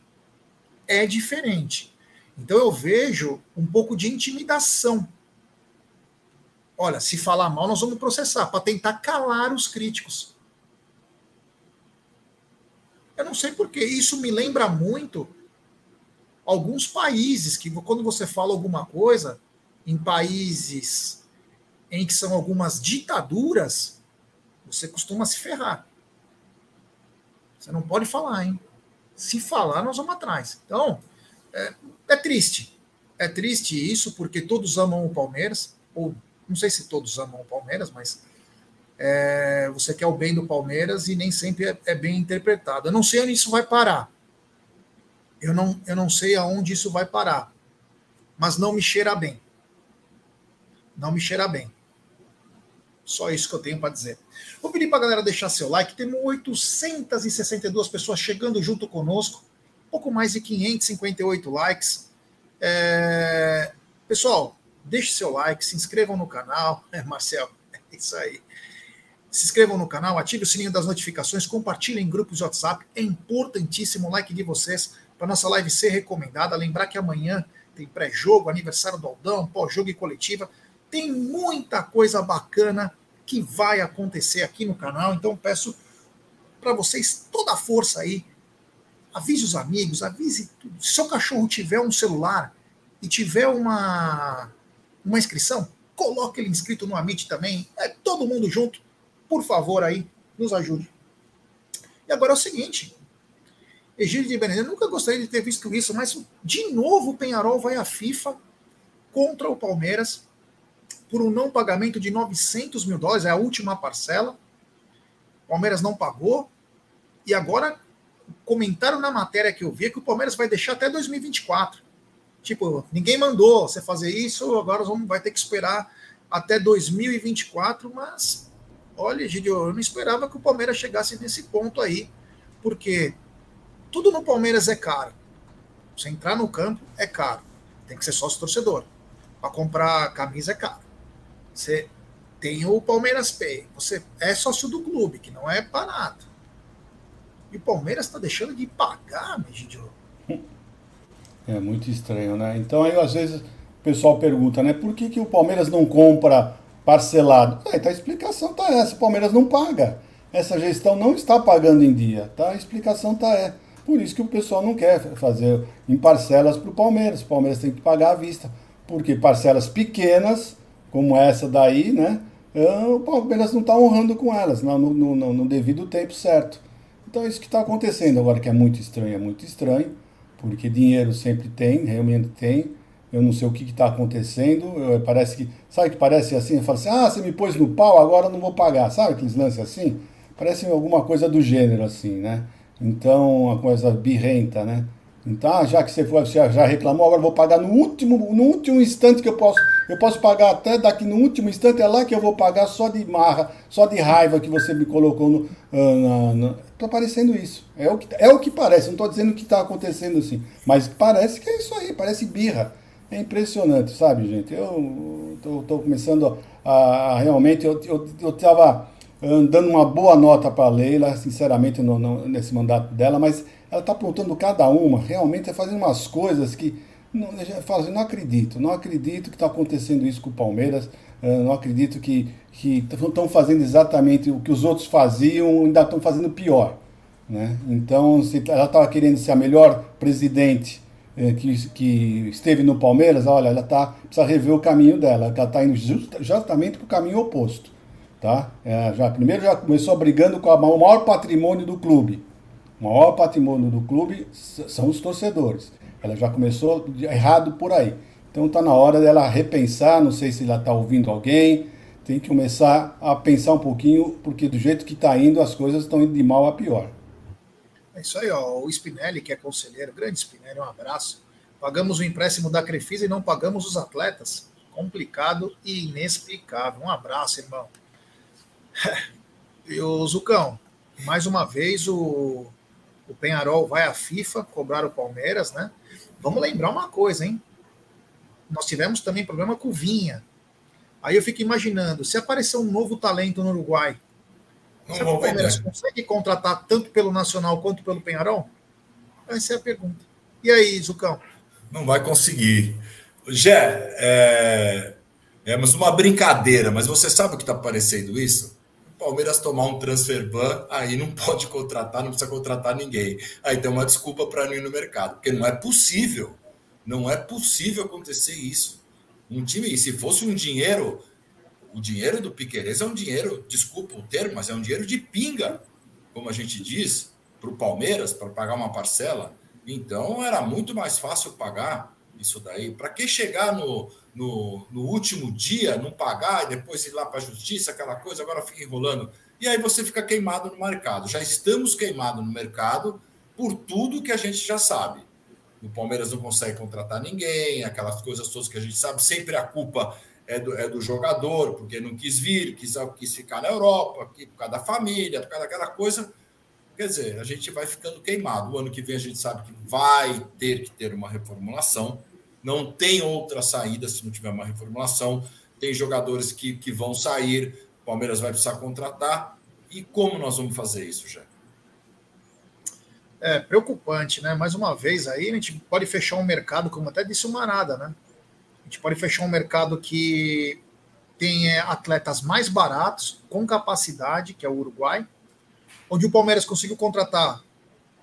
É diferente. Então eu vejo um pouco de intimidação. Olha, se falar mal, nós vamos processar para tentar calar os críticos. Eu não sei porquê. Isso me lembra muito alguns países que, quando você fala alguma coisa, em países em que são algumas ditaduras, você costuma se ferrar. Você não pode falar, hein? Se falar, nós vamos atrás. Então, é, é triste. É triste isso, porque todos amam o Palmeiras, ou não sei se todos amam o Palmeiras, mas é, você quer o bem do Palmeiras e nem sempre é, é, bem interpretado. Eu não sei onde isso vai parar. Eu não, eu não sei aonde isso vai parar. Mas não me cheira bem. Não me cheira bem. Só isso que eu tenho para dizer. Vou pedir para a galera deixar seu like. Temos 862 pessoas chegando junto conosco. Pouco mais de 558 likes. É... Pessoal, deixe seu like, se inscrevam no canal. É, Marcel, é isso aí. Se inscrevam no canal, ative o sininho das notificações, compartilhem em grupos de WhatsApp. É importantíssimo o like de vocês para nossa live ser recomendada. Lembrar que amanhã tem pré-jogo, aniversário do Aldão, pós-jogo e coletiva. Tem muita coisa bacana que vai acontecer aqui no canal. Então peço para vocês toda a força aí. Avise os amigos, avise tudo. Se seu cachorro tiver um celular e tiver uma, uma inscrição, coloque ele inscrito no Amit também. É todo mundo junto por favor, aí, nos ajude. E agora é o seguinte. Egílio de Benedito, nunca gostaria de ter visto isso, mas de novo o Penharol vai à FIFA contra o Palmeiras por um não pagamento de 900 mil dólares, é a última parcela. O Palmeiras não pagou. E agora, comentaram na matéria que eu vi é que o Palmeiras vai deixar até 2024. Tipo, ninguém mandou você fazer isso, agora vamos, vai ter que esperar até 2024, mas Olha, Gidio, eu não esperava que o Palmeiras chegasse nesse ponto aí, porque tudo no Palmeiras é caro. Você entrar no campo é caro. Tem que ser sócio torcedor. Para comprar camisa é caro. Você tem o Palmeiras Pay. Você é sócio do clube, que não é barato. E o Palmeiras está deixando de pagar, Gidio. É muito estranho, né? Então aí às vezes o pessoal pergunta, né? Por que, que o Palmeiras não compra parcelado. Ah, então a explicação está essa, o Palmeiras não paga. Essa gestão não está pagando em dia, tá? A explicação está é. Por isso que o pessoal não quer fazer em parcelas para o Palmeiras. O Palmeiras tem que pagar à vista. Porque parcelas pequenas, como essa daí, né? Ah, o Palmeiras não está honrando com elas, no, no, no, no devido tempo certo. Então é isso que está acontecendo agora, que é muito estranho, é muito estranho, porque dinheiro sempre tem, realmente tem, eu não sei o que está acontecendo, eu, parece que, sabe que parece assim, fala assim, ah, você me pôs no pau, agora eu não vou pagar, sabe aqueles lances assim? Parece alguma coisa do gênero assim, né? Então, uma coisa birrenta, né? Então, já que você, foi, já reclamou, agora vou pagar no último, no último instante que eu posso. Eu posso pagar até daqui no último instante, é lá que eu vou pagar só de marra, só de raiva que você me colocou no. Uh, parecendo isso. É o que, é o que parece, não estou dizendo que está acontecendo assim. Mas parece que é isso aí, parece birra. É impressionante, sabe, gente? Eu estou começando a, a, realmente. Eu estava dando uma boa nota para a Leila, sinceramente, no, no, nesse mandato dela, mas ela está apontando cada uma, realmente é fazendo umas coisas que não, falo assim, não acredito, não acredito que está acontecendo isso com o Palmeiras, não acredito que estão fazendo exatamente o que os outros faziam, ainda estão fazendo pior. Né? Então, se ela estava querendo ser a melhor presidente eh, que, que esteve no Palmeiras, olha, ela tá, precisa rever o caminho dela, ela está indo just, justamente para o caminho oposto. Tá? É, já, primeiro já começou brigando com a, o maior patrimônio do clube, o maior patrimônio do clube são os torcedores. Ela já começou errado por aí. Então está na hora dela repensar, não sei se ela está ouvindo alguém, tem que começar a pensar um pouquinho, porque do jeito que está indo, as coisas estão indo de mal a pior. É isso aí, ó. O Spinelli, que é conselheiro, grande Spinelli, um abraço. Pagamos o empréstimo da Crefisa e não pagamos os atletas. Complicado e inexplicável. Um abraço, irmão. E o Zucão, mais uma vez o o Penharol vai à FIFA cobrar o Palmeiras, né? Vamos lembrar uma coisa, hein? Nós tivemos também problema com o Vinha. Aí eu fico imaginando, se aparecer um novo talento no Uruguai, se o Palmeiras vender. consegue contratar tanto pelo Nacional quanto pelo Penharol? Essa é a pergunta. E aí, Zucão? Não vai conseguir. Jé, é, é mas uma brincadeira, mas você sabe o que está parecendo isso? Palmeiras tomar um transfer ban, aí não pode contratar, não precisa contratar ninguém. Aí tem uma desculpa para não ir no mercado, porque não é possível. Não é possível acontecer isso. Um time, se fosse um dinheiro, o dinheiro do Piqueires é um dinheiro, desculpa o termo, mas é um dinheiro de pinga, como a gente diz, para o Palmeiras, para pagar uma parcela. Então era muito mais fácil pagar isso daí. Para que chegar no, no, no, último dia, não pagar e depois ir lá para a justiça, aquela coisa, agora fica enrolando. E aí você fica queimado no mercado. Já estamos queimados no mercado por tudo que a gente já sabe. O Palmeiras não consegue contratar ninguém, aquelas coisas todas que a gente sabe, sempre a culpa é do, é do jogador, porque não quis vir, quis, quis ficar na Europa, por causa da família, por causa daquela coisa. Quer dizer, a gente vai ficando queimado. O ano que vem a gente sabe que vai ter que ter uma reformulação não tem outra saída se não tiver uma reformulação. Tem jogadores que, que vão sair, o Palmeiras vai precisar contratar. E como nós vamos fazer isso, já? É preocupante, né? Mais uma vez aí, a gente pode fechar um mercado, como até disse o Marada, né? A gente pode fechar um mercado que tem é, atletas mais baratos, com capacidade, que é o Uruguai, onde o Palmeiras conseguiu contratar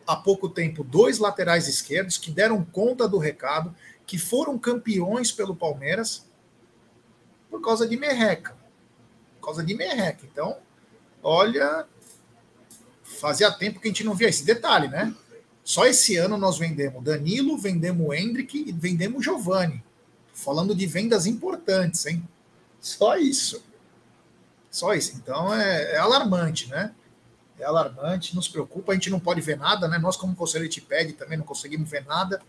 há pouco tempo dois laterais esquerdos que deram conta do recado, que foram campeões pelo Palmeiras por causa de merreca. Por causa de merreca. Então, olha, fazia tempo que a gente não via esse detalhe, né? Só esse ano nós vendemos Danilo, vendemos Hendrick e vendemos Giovanni. Falando de vendas importantes, hein? Só isso. Só isso. Então é, é alarmante, né? É alarmante, nos preocupa. A gente não pode ver nada, né? Nós, como conselheiro te pede, também não conseguimos ver nada.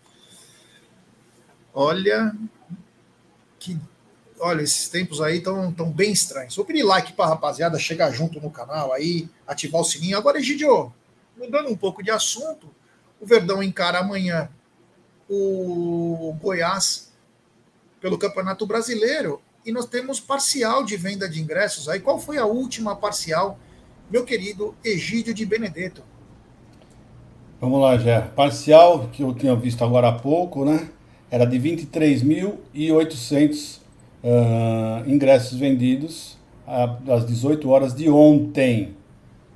Olha, que olha, esses tempos aí estão tão bem estranhos. Vou pedir like para a rapaziada chegar junto no canal aí, ativar o sininho. Agora, Egidio, mudando um pouco de assunto, o Verdão encara amanhã o Goiás pelo Campeonato Brasileiro e nós temos parcial de venda de ingressos aí. Qual foi a última parcial, meu querido Egídio de Benedetto? Vamos lá, Jé. Parcial que eu tinha visto agora há pouco, né? Era de 23.800 uh, ingressos vendidos às 18 horas de ontem.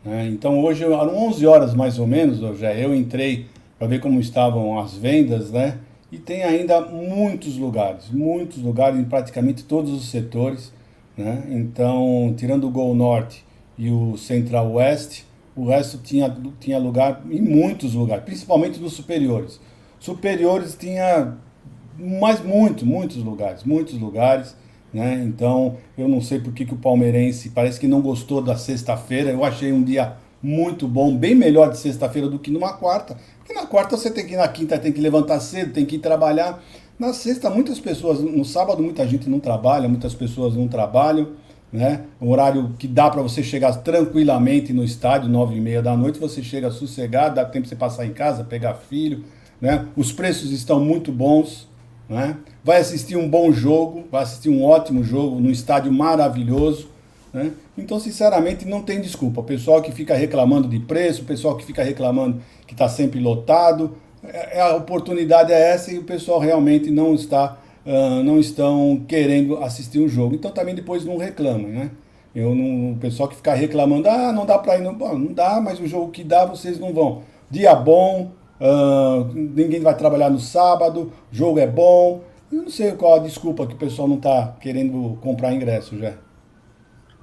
Né? Então hoje, às 11 horas mais ou menos, já eu entrei para ver como estavam as vendas, né? E tem ainda muitos lugares, muitos lugares em praticamente todos os setores, né? Então, tirando o Gol Norte e o Central West, o resto tinha, tinha lugar em muitos lugares, principalmente nos superiores. Superiores tinha mas muitos, muitos lugares, muitos lugares. Né? Então, eu não sei por que, que o palmeirense parece que não gostou da sexta-feira. Eu achei um dia muito bom, bem melhor de sexta-feira do que numa quarta. Porque na quarta você tem que ir na quinta, tem que levantar cedo, tem que ir trabalhar. Na sexta, muitas pessoas, no sábado, muita gente não trabalha, muitas pessoas não trabalham, né? Um horário que dá para você chegar tranquilamente no estádio, nove e meia da noite, você chega sossegado, dá tempo de você passar em casa, pegar filho, né? Os preços estão muito bons, né? Vai assistir um bom jogo, vai assistir um ótimo jogo no estádio maravilhoso, né? Então, sinceramente, não tem desculpa. O pessoal que fica reclamando de preço, o pessoal que fica reclamando que está sempre lotado, é, é, a oportunidade é essa e o pessoal realmente não está uh, não estão querendo assistir o um jogo. Então também depois não reclamam, né? Eu não, o pessoal que fica reclamando, ah, não dá para ir, não, bom, não dá, mas o jogo que dá vocês não vão. Dia bom, uh, ninguém vai trabalhar no sábado, jogo é bom. Eu não sei qual a desculpa que o pessoal não está querendo comprar ingresso já.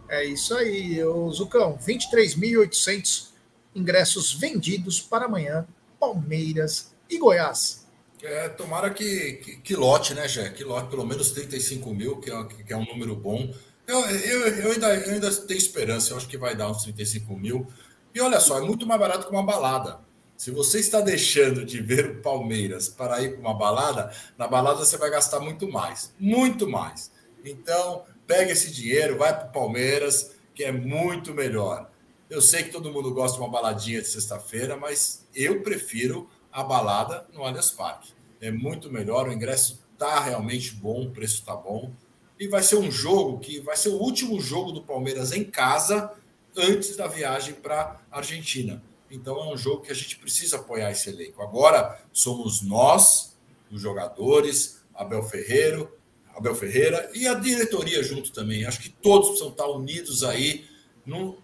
É isso aí, o Zucão. 23.800 ingressos vendidos para amanhã. Palmeiras e Goiás. É, tomara que, que, que lote, né, Jé? Que lote pelo menos 35 mil, que é, que é um número bom. Eu, eu, eu, ainda, eu ainda tenho esperança, eu acho que vai dar uns 35 mil. E olha só, é muito mais barato que uma balada. Se você está deixando de ver o Palmeiras para ir para uma balada, na balada você vai gastar muito mais. Muito mais. Então, pega esse dinheiro, vai para o Palmeiras, que é muito melhor. Eu sei que todo mundo gosta de uma baladinha de sexta-feira, mas eu prefiro a balada no Allianz Parque. É muito melhor, o ingresso está realmente bom, o preço está bom. E vai ser um jogo que vai ser o último jogo do Palmeiras em casa antes da viagem para a Argentina. Então é um jogo que a gente precisa apoiar esse elenco. Agora somos nós, os jogadores, Abel Ferreiro, Abel Ferreira e a diretoria junto também. Acho que todos precisam estar unidos aí no,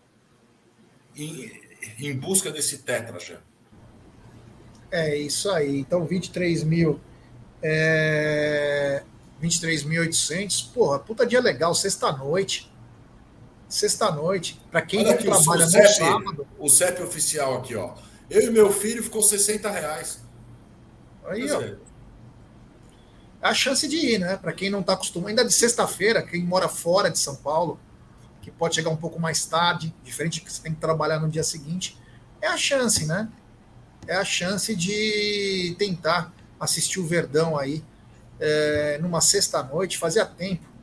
em, em busca desse tetra já. É isso aí. Então, 23 mil. É... 23.800. Porra, puta dia legal, sexta-noite. Sexta-noite. Para quem Olha trabalha no CEP, sábado. O CEP oficial aqui, ó. Eu e meu filho ficou 60 reais. Aí, ó. É a chance de ir, né? Para quem não está acostumado, ainda de sexta-feira, quem mora fora de São Paulo, que pode chegar um pouco mais tarde, diferente que você tem que trabalhar no dia seguinte, é a chance, né? É a chance de tentar assistir o Verdão aí é, numa sexta-noite, fazia tempo.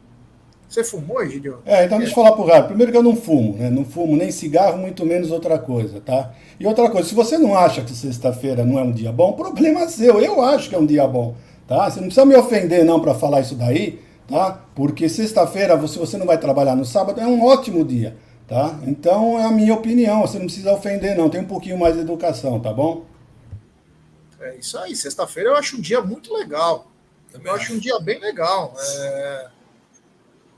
Você fumou, Gideon? É, então deixa eu falar pro Rádio. Primeiro que eu não fumo, né? Não fumo nem cigarro, muito menos outra coisa, tá? E outra coisa, se você não acha que sexta-feira não é um dia bom, problema seu. Eu acho que é um dia bom, tá? Você não precisa me ofender não para falar isso daí, tá? Porque sexta-feira, se você não vai trabalhar no sábado, é um ótimo dia, tá? Então é a minha opinião, você não precisa ofender não, tem um pouquinho mais de educação, tá bom? É isso aí, sexta-feira eu acho um dia muito legal. Eu acho um dia bem legal. É...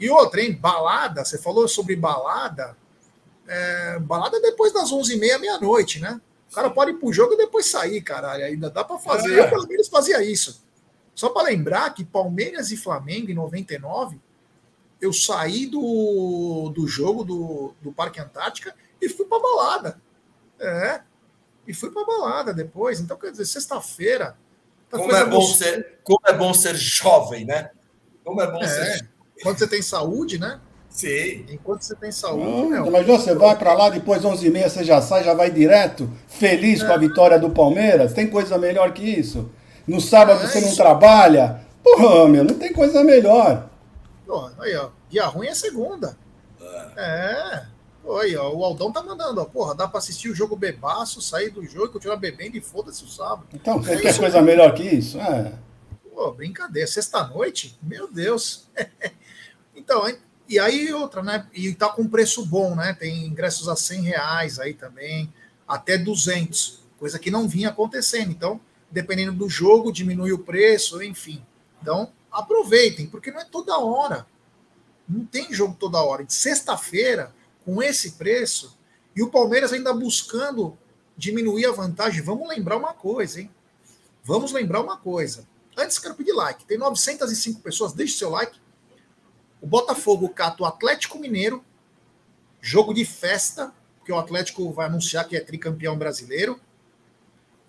E outra, hein? Balada, você falou sobre balada. É... Balada depois das 11h30, meia-noite, né? O cara pode ir pro jogo e depois sair, caralho. Ainda dá para fazer. É. Eu, pelo menos, fazia isso. Só para lembrar que Palmeiras e Flamengo, em 99, eu saí do, do jogo do, do Parque Antártica e fui para balada. É. E fui para balada depois. Então, quer dizer, sexta-feira. Como é, bom ser, como é bom ser jovem, né? Como é bom é. ser. Quando você tem saúde, né? Sim. Enquanto você tem saúde. Não, mas você vai para lá, depois 11h30 você já sai, já vai direto, feliz é. com a vitória do Palmeiras. Tem coisa melhor que isso? No sábado é você não trabalha? Porra, meu, não tem coisa melhor. Pô, aí, ó. Dia ruim é segunda. É. Oi, ó, o Aldão tá mandando, ó, porra, dá pra assistir o jogo bebaço, sair do jogo e continuar bebendo e foda-se o sábado. Então, é quer coisa melhor que isso? É. Pô, brincadeira. Sexta-noite? Meu Deus. então, e aí outra, né? E tá com preço bom, né? Tem ingressos a 100 reais aí também, até 200, coisa que não vinha acontecendo. Então, dependendo do jogo, diminui o preço, enfim. Então, aproveitem, porque não é toda hora. Não tem jogo toda hora. De sexta-feira, com esse preço, e o Palmeiras ainda buscando diminuir a vantagem. Vamos lembrar uma coisa, hein? Vamos lembrar uma coisa. Antes, quero pedir like. Tem 905 pessoas, deixe seu like. O Botafogo cata o Atlético Mineiro, jogo de festa, porque o Atlético vai anunciar que é tricampeão brasileiro.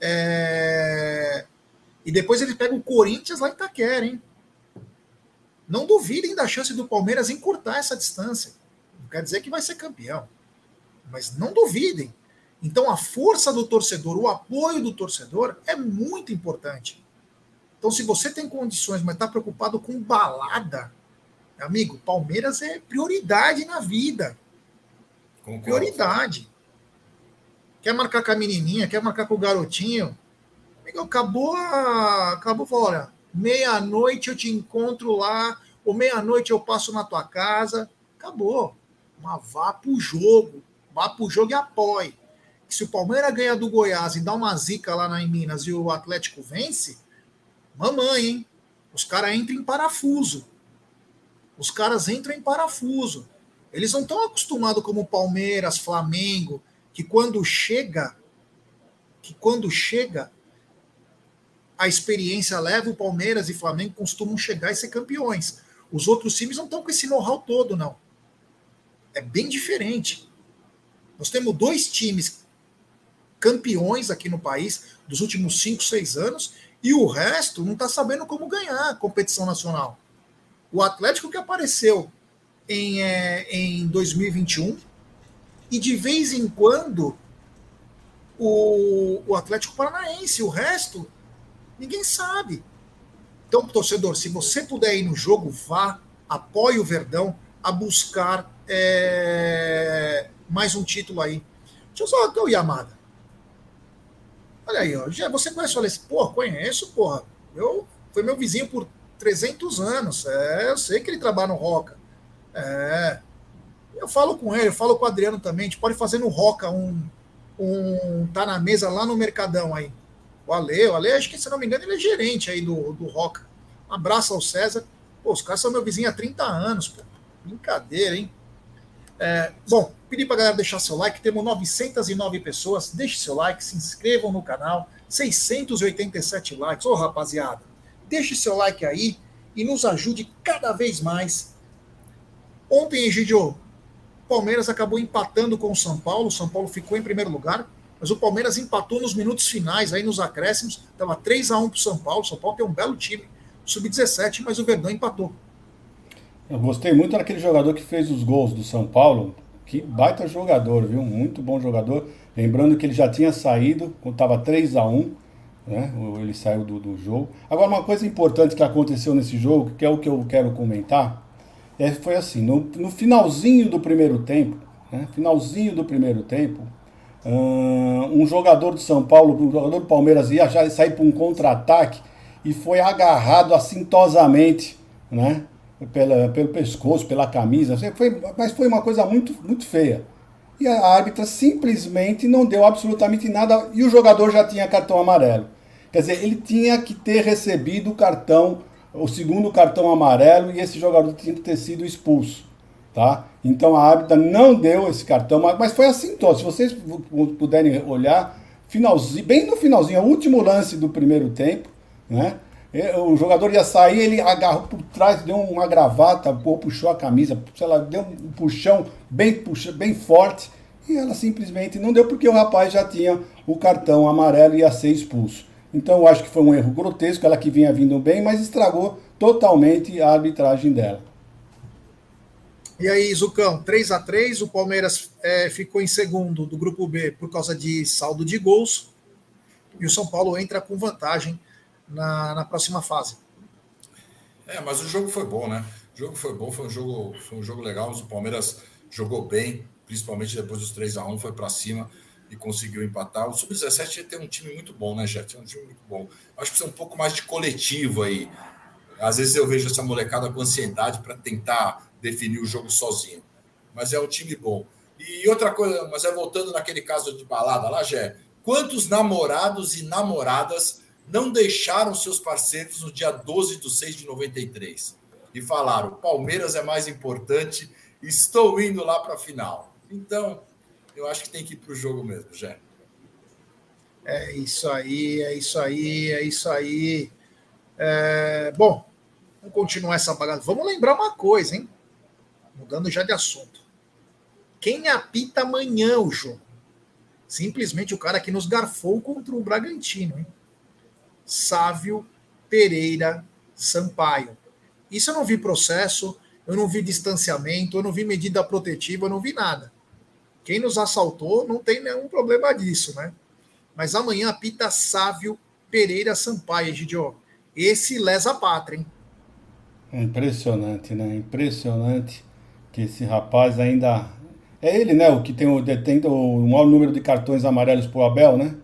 É... E depois ele pega o Corinthians lá em Itaquera, hein? Não duvidem da chance do Palmeiras encurtar essa distância. Não quer dizer que vai ser campeão. Mas não duvidem. Então a força do torcedor, o apoio do torcedor é muito importante. Então, se você tem condições, mas está preocupado com balada, amigo, Palmeiras é prioridade na vida. Concordo. Prioridade. Quer marcar com a menininha, quer marcar com o garotinho. Amigo, acabou, a... acabou, olha, meia-noite eu te encontro lá, ou meia-noite eu passo na tua casa. Acabou. Mas vá pro jogo. Vá pro jogo e apoie. Se o Palmeiras ganha do Goiás e dá uma zica lá na, em Minas e o Atlético vence, mamãe, hein? Os caras entram em parafuso. Os caras entram em parafuso. Eles não estão acostumados como Palmeiras, Flamengo, que quando chega, que quando chega, a experiência leva o Palmeiras e Flamengo costumam chegar e ser campeões. Os outros times não estão com esse know-how todo, não. É bem diferente. Nós temos dois times campeões aqui no país dos últimos 5, 6 anos e o resto não está sabendo como ganhar a competição nacional. O Atlético que apareceu em, é, em 2021 e de vez em quando o, o Atlético Paranaense, o resto, ninguém sabe. Então, torcedor, se você puder ir no jogo, vá, apoie o Verdão a buscar é, mais um título aí. Deixa eu só, o Yamada. Olha aí, ó. Já, você conhece o? Porra, conheço, porra. Eu, foi meu vizinho por 300 anos. É, eu sei que ele trabalha no Roca. É. Eu falo com ele, eu falo com o Adriano também. A gente pode fazer no Roca um, um. Tá na mesa lá no Mercadão aí. O Ale, o Ale, acho que se não me engano, ele é gerente aí do, do Roca. Um abraço ao César. Pô, os caras são meu vizinho há 30 anos, pô. Brincadeira, hein? É, bom, pedir para galera deixar seu like, temos 909 pessoas, deixe seu like, se inscrevam no canal, 687 likes, ô rapaziada, deixe seu like aí e nos ajude cada vez mais. Ontem, Egidio, Palmeiras acabou empatando com o São Paulo, o São Paulo ficou em primeiro lugar, mas o Palmeiras empatou nos minutos finais, aí nos acréscimos, estava 3 a 1 para o São Paulo, o São Paulo tem um belo time, sub-17, mas o Verdão empatou. Eu gostei muito daquele jogador que fez os gols do São Paulo. Que baita jogador, viu? Muito bom jogador. Lembrando que ele já tinha saído, estava 3 a 1 né? Ele saiu do, do jogo. Agora, uma coisa importante que aconteceu nesse jogo, que é o que eu quero comentar, é, foi assim: no, no finalzinho do primeiro tempo, né? finalzinho do primeiro tempo, um jogador do São Paulo, um jogador do Palmeiras ia já sair para um contra-ataque e foi agarrado assintosamente, né? pela, pelo pescoço, pela camisa, foi, mas foi uma coisa muito, muito feia. E a árbitra simplesmente não deu absolutamente nada e o jogador já tinha cartão amarelo. Quer dizer, ele tinha que ter recebido o cartão, o segundo cartão amarelo e esse jogador tinha que ter sido expulso. Tá? Então a árbitra não deu esse cartão, mas foi assim, então, se vocês puderem olhar, finalzinho, bem no finalzinho, o último lance do primeiro tempo, né? O jogador ia sair, ele agarrou por trás, deu uma gravata, puxou a camisa, sei lá, deu um puxão bem, bem forte. E ela simplesmente não deu porque o rapaz já tinha o cartão amarelo e ia ser expulso. Então eu acho que foi um erro grotesco, ela que vinha vindo bem, mas estragou totalmente a arbitragem dela. E aí, Zucão, 3 a 3 o Palmeiras é, ficou em segundo do grupo B por causa de saldo de gols. E o São Paulo entra com vantagem na, na próxima fase. É, mas o jogo foi bom, né? O jogo foi bom, foi um jogo, foi um jogo legal. O Palmeiras jogou bem, principalmente depois dos 3 a 1 foi para cima e conseguiu empatar. O Sub-17 tem um time muito bom, né, Jet? É um time muito bom. Acho que precisa um pouco mais de coletivo aí. Às vezes eu vejo essa molecada com ansiedade para tentar definir o jogo sozinho. Mas é um time bom. E outra coisa, mas é voltando naquele caso de balada lá, Jé, quantos namorados e namoradas não deixaram seus parceiros no dia 12 de 6 de 93 e falaram: Palmeiras é mais importante, estou indo lá para a final. Então, eu acho que tem que ir para o jogo mesmo, Jé. É isso aí, é isso aí, é isso aí. É, bom, vamos continuar essa bagaça. Vamos lembrar uma coisa, hein? Mudando já de assunto. Quem apita amanhã o jogo? Simplesmente o cara que nos garfou contra o Bragantino, hein? Sávio Pereira Sampaio. Isso eu não vi processo, eu não vi distanciamento, eu não vi medida protetiva, eu não vi nada. Quem nos assaltou não tem nenhum problema disso, né? Mas amanhã apita Sávio Pereira Sampaio, Gidio. Esse lesa a pátria, hein? Impressionante, né? Impressionante que esse rapaz ainda. É ele, né? O que tem o, detém o maior número de cartões amarelos pro Abel, né?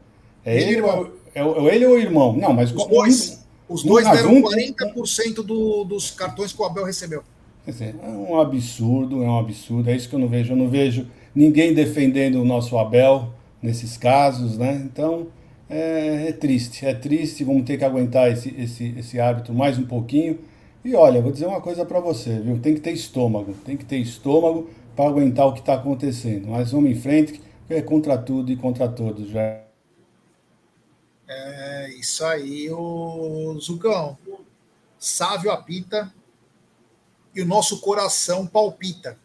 É ele, ele ou, é, é, ele ou o irmão? Não, mas. Os dois, os dois deram 40% do, dos cartões que o Abel recebeu. é um absurdo, é um absurdo. É isso que eu não vejo. Eu não vejo ninguém defendendo o nosso Abel nesses casos, né? Então é, é, triste, é triste. Vamos ter que aguentar esse, esse, esse árbitro mais um pouquinho. E olha, vou dizer uma coisa para você, viu? Tem que ter estômago, tem que ter estômago para aguentar o que está acontecendo. Mas vamos em frente, é contra tudo e contra todos já. É isso aí, o Zucão. Sávio apita e o nosso coração palpita.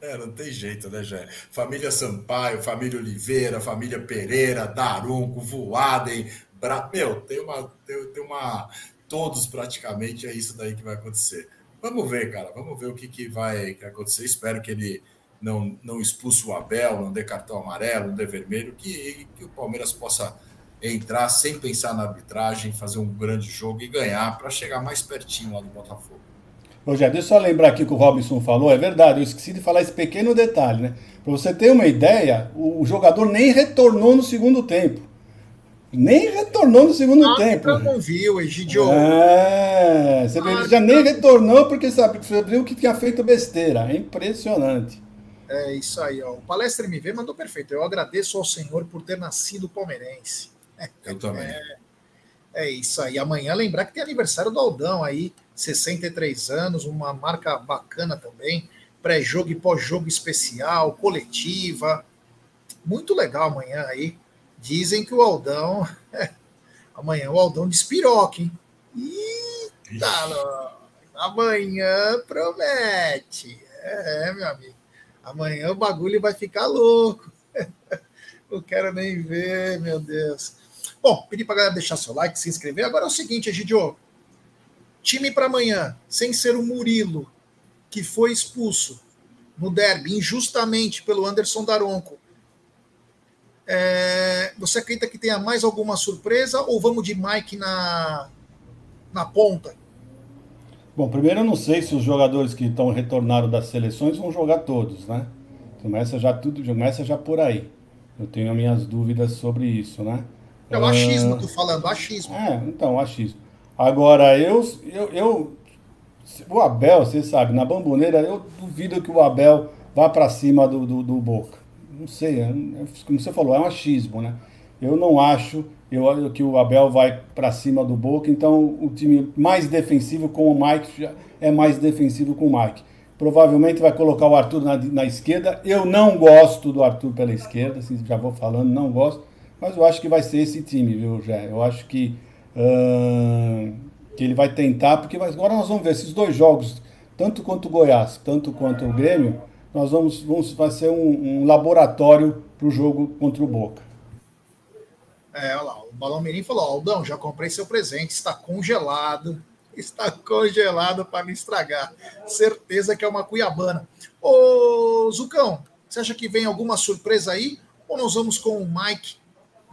É, não tem jeito, né, Jé? Família Sampaio, família Oliveira, família Pereira, Darunco, Voaden, Bra... Meu, tem uma, tem, tem, uma. Todos praticamente é isso daí que vai acontecer. Vamos ver, cara. Vamos ver o que, que vai acontecer. Espero que ele não, não expulse o Abel, não dê cartão amarelo, não dê vermelho, que, que o Palmeiras possa entrar sem pensar na arbitragem, fazer um grande jogo e ganhar para chegar mais pertinho lá do Botafogo. Rogério, deixa eu só lembrar aqui o que o Robinson falou, é verdade, eu esqueci de falar esse pequeno detalhe, né? Para você ter uma ideia, o jogador nem retornou no segundo tempo. Nem retornou no segundo ah, tempo. não viu, Egidio. É, você ah, ele já nem retornou porque sabe, viu que tinha feito besteira. É impressionante. É isso aí, ó. O Palestra MV mandou perfeito. Eu agradeço ao Senhor por ter nascido palmeirense. Eu também. É, é isso aí. Amanhã lembrar que tem aniversário do Aldão aí, 63 anos, uma marca bacana também. Pré-jogo e pós-jogo especial, coletiva. Muito legal amanhã aí. Dizem que o Aldão. amanhã o Aldão despiroca, hein? Eita, amanhã promete. É, meu amigo. Amanhã o bagulho vai ficar louco. Não quero nem ver, meu Deus. Bom, pedi para galera deixar seu like, se inscrever. Agora é o seguinte, Egidio. Time para amanhã, sem ser o Murilo, que foi expulso no derby injustamente pelo Anderson Daronco. É, você acredita que tenha mais alguma surpresa ou vamos de Mike na, na ponta? Bom, primeiro eu não sei se os jogadores que estão retornados das seleções vão jogar todos, né? Começa já tudo, começa já por aí. Eu tenho as minhas dúvidas sobre isso, né? É o achismo, tô falando, achismo. É, então, achismo. Agora, eu, eu, eu. O Abel, você sabe, na bamboneira, eu duvido que o Abel vá para cima do, do, do, Boca. Não sei, é, como você falou, é um achismo, né? Eu não acho eu, que o Abel vai para cima do Boca, então o time mais defensivo com o Mike é mais defensivo com o Mike. Provavelmente vai colocar o Arthur na, na esquerda. Eu não gosto do Arthur pela esquerda, assim, já vou falando, não gosto. Mas eu acho que vai ser esse time, viu, Jé? Eu acho que, uh, que ele vai tentar, porque agora nós vamos ver esses dois jogos, tanto quanto o Goiás, tanto quanto o Grêmio, nós vamos, vamos vai ser um, um laboratório para o jogo contra o Boca. É, olha lá, o Balão Mirim falou: Aldão, já comprei seu presente, está congelado, está congelado para me estragar. Certeza que é uma cuiabana. Ô, Zucão, você acha que vem alguma surpresa aí? Ou nós vamos com o Mike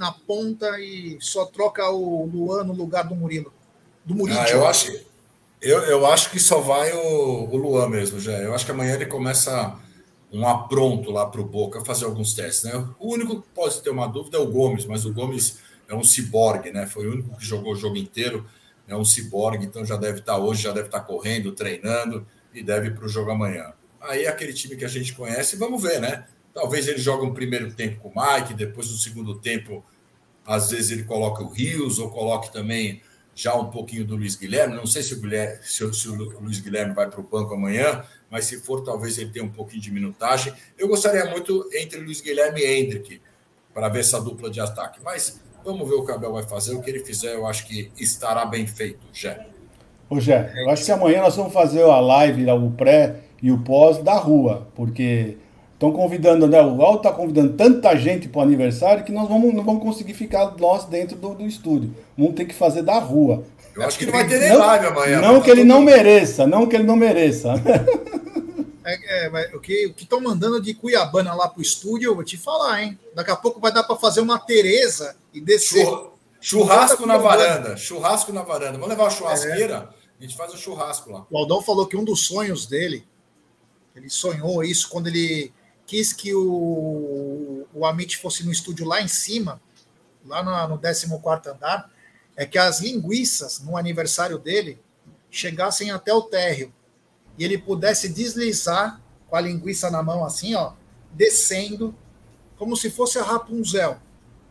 na ponta e só troca o Luan no lugar do Murilo. Do Murilo. Ah, eu acho, eu, eu acho que só vai o, o Luan mesmo, já. Eu acho que amanhã ele começa um apronto lá para o Boca fazer alguns testes, né? O único que pode ter uma dúvida é o Gomes, mas o Gomes é um ciborgue, né? Foi o único que jogou o jogo inteiro, é um ciborgue, então já deve estar tá hoje, já deve estar tá correndo, treinando e deve para o jogo amanhã. Aí é aquele time que a gente conhece, vamos ver, né? Talvez ele jogue um primeiro tempo com o Mike, depois no segundo tempo às vezes ele coloca o Rios ou coloque também já um pouquinho do Luiz Guilherme. Não sei se o, Guilherme, se, se o Luiz Guilherme vai para o banco amanhã, mas se for, talvez ele tenha um pouquinho de minutagem. Eu gostaria muito entre Luiz Guilherme e Hendrick para ver essa dupla de ataque. Mas vamos ver o que o Abel vai fazer. O que ele fizer, eu acho que estará bem feito, Jé. Ô, Jé, eu acho que amanhã nós vamos fazer a live, o pré e o pós da rua, porque Estão convidando, né? O Alto está convidando tanta gente para o aniversário que nós vamos, não vamos conseguir ficar nós dentro do, do estúdio. Vamos ter que fazer da rua. Eu acho que não vai ter nem live amanhã. Não que ele não mereça, não que ele não mereça. É, é, o que estão mandando de Cuiabana lá pro estúdio, eu vou te falar, hein? Daqui a pouco vai dar para fazer uma Tereza e descer. Churrasco na varanda. Churrasco na varanda. Vamos levar a churrasqueira? É. A gente faz o um churrasco lá. O Aldão falou que um dos sonhos dele, ele sonhou isso quando ele quis que o, o Amit fosse no estúdio lá em cima, lá no, no 14 andar, é que as linguiças, no aniversário dele, chegassem até o térreo e ele pudesse deslizar com a linguiça na mão, assim, ó, descendo, como se fosse a Rapunzel.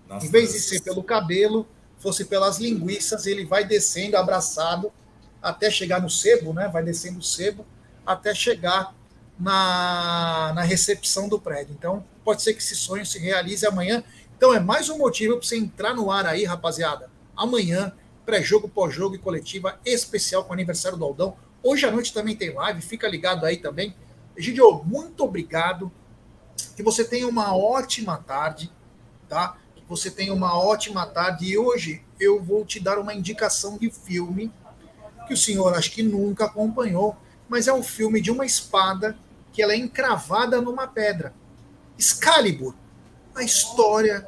Nossa, em vez de ser pelo cabelo, fosse pelas linguiças, ele vai descendo abraçado até chegar no sebo, né? Vai descendo o sebo até chegar na, na recepção do prédio. Então, pode ser que esse sonho se realize amanhã. Então, é mais um motivo para você entrar no ar aí, rapaziada. Amanhã, pré-jogo, pós-jogo e coletiva especial com o aniversário do Aldão. Hoje à noite também tem live, fica ligado aí também. Egidio, muito obrigado. Que você tenha uma ótima tarde, tá? Que você tenha uma ótima tarde. E hoje eu vou te dar uma indicação de filme que o senhor acho que nunca acompanhou, mas é um filme de uma espada que ela é encravada numa pedra. Excalibur, a história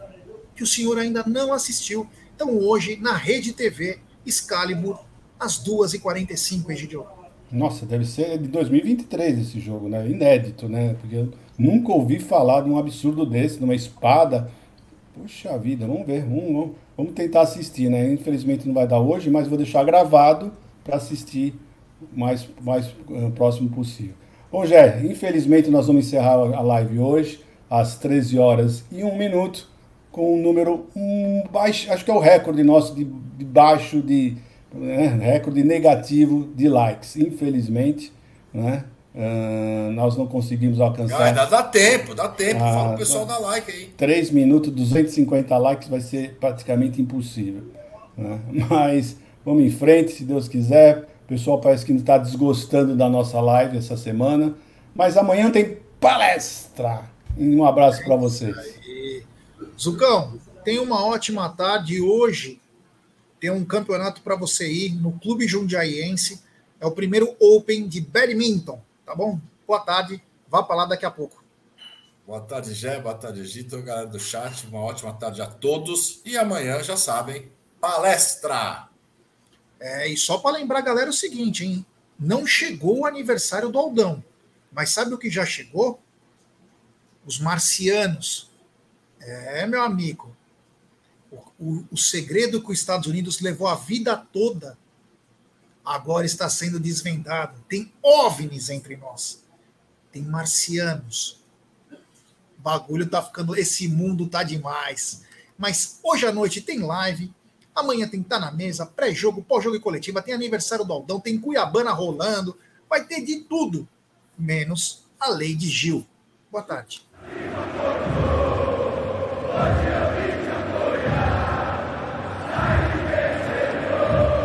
que o senhor ainda não assistiu. Então hoje, na Rede TV, Excalibur, às 2h45, Egidio. Nossa, deve ser de 2023 esse jogo, né? Inédito, né? Porque eu nunca ouvi falar de um absurdo desse, de uma espada. Puxa vida, vamos ver, vamos, vamos tentar assistir, né? Infelizmente não vai dar hoje, mas vou deixar gravado para assistir mais, mais uh, próximo possível. Bom, Jé, infelizmente nós vamos encerrar a live hoje, às 13 horas e 1 minuto, com um número um, baixo, acho que é o recorde nosso de, de baixo de né, recorde negativo de likes, infelizmente, né? Uh, nós não conseguimos alcançar. Ah, dá, dá, tempo, dá tempo. Ah, Fala o pessoal dar like aí. 3 minutos, 250 likes vai ser praticamente impossível. Né? Mas vamos em frente, se Deus quiser. O pessoal parece que está desgostando da nossa live essa semana. Mas amanhã tem palestra. Um abraço para vocês. Zucão, tenha uma ótima tarde. Hoje tem um campeonato para você ir no Clube Jundiaiense. É o primeiro Open de badminton, tá bom? Boa tarde, vá para lá daqui a pouco. Boa tarde, Gé, boa tarde, Gito, galera do chat. Uma ótima tarde a todos. E amanhã, já sabem, palestra! É, e só para lembrar, galera, o seguinte, hein? Não chegou o aniversário do Aldão. Mas sabe o que já chegou? Os marcianos. É, meu amigo o, o segredo que os Estados Unidos levou a vida toda agora está sendo desvendado. Tem OVNIs entre nós. Tem marcianos. O bagulho tá ficando. Esse mundo tá demais. Mas hoje à noite tem live. Amanhã tem que estar tá na mesa, pré-jogo, pós-jogo e coletiva. Tem aniversário do Aldão, tem Cuiabana rolando. Vai ter de tudo, menos a lei de Gil. Boa tarde.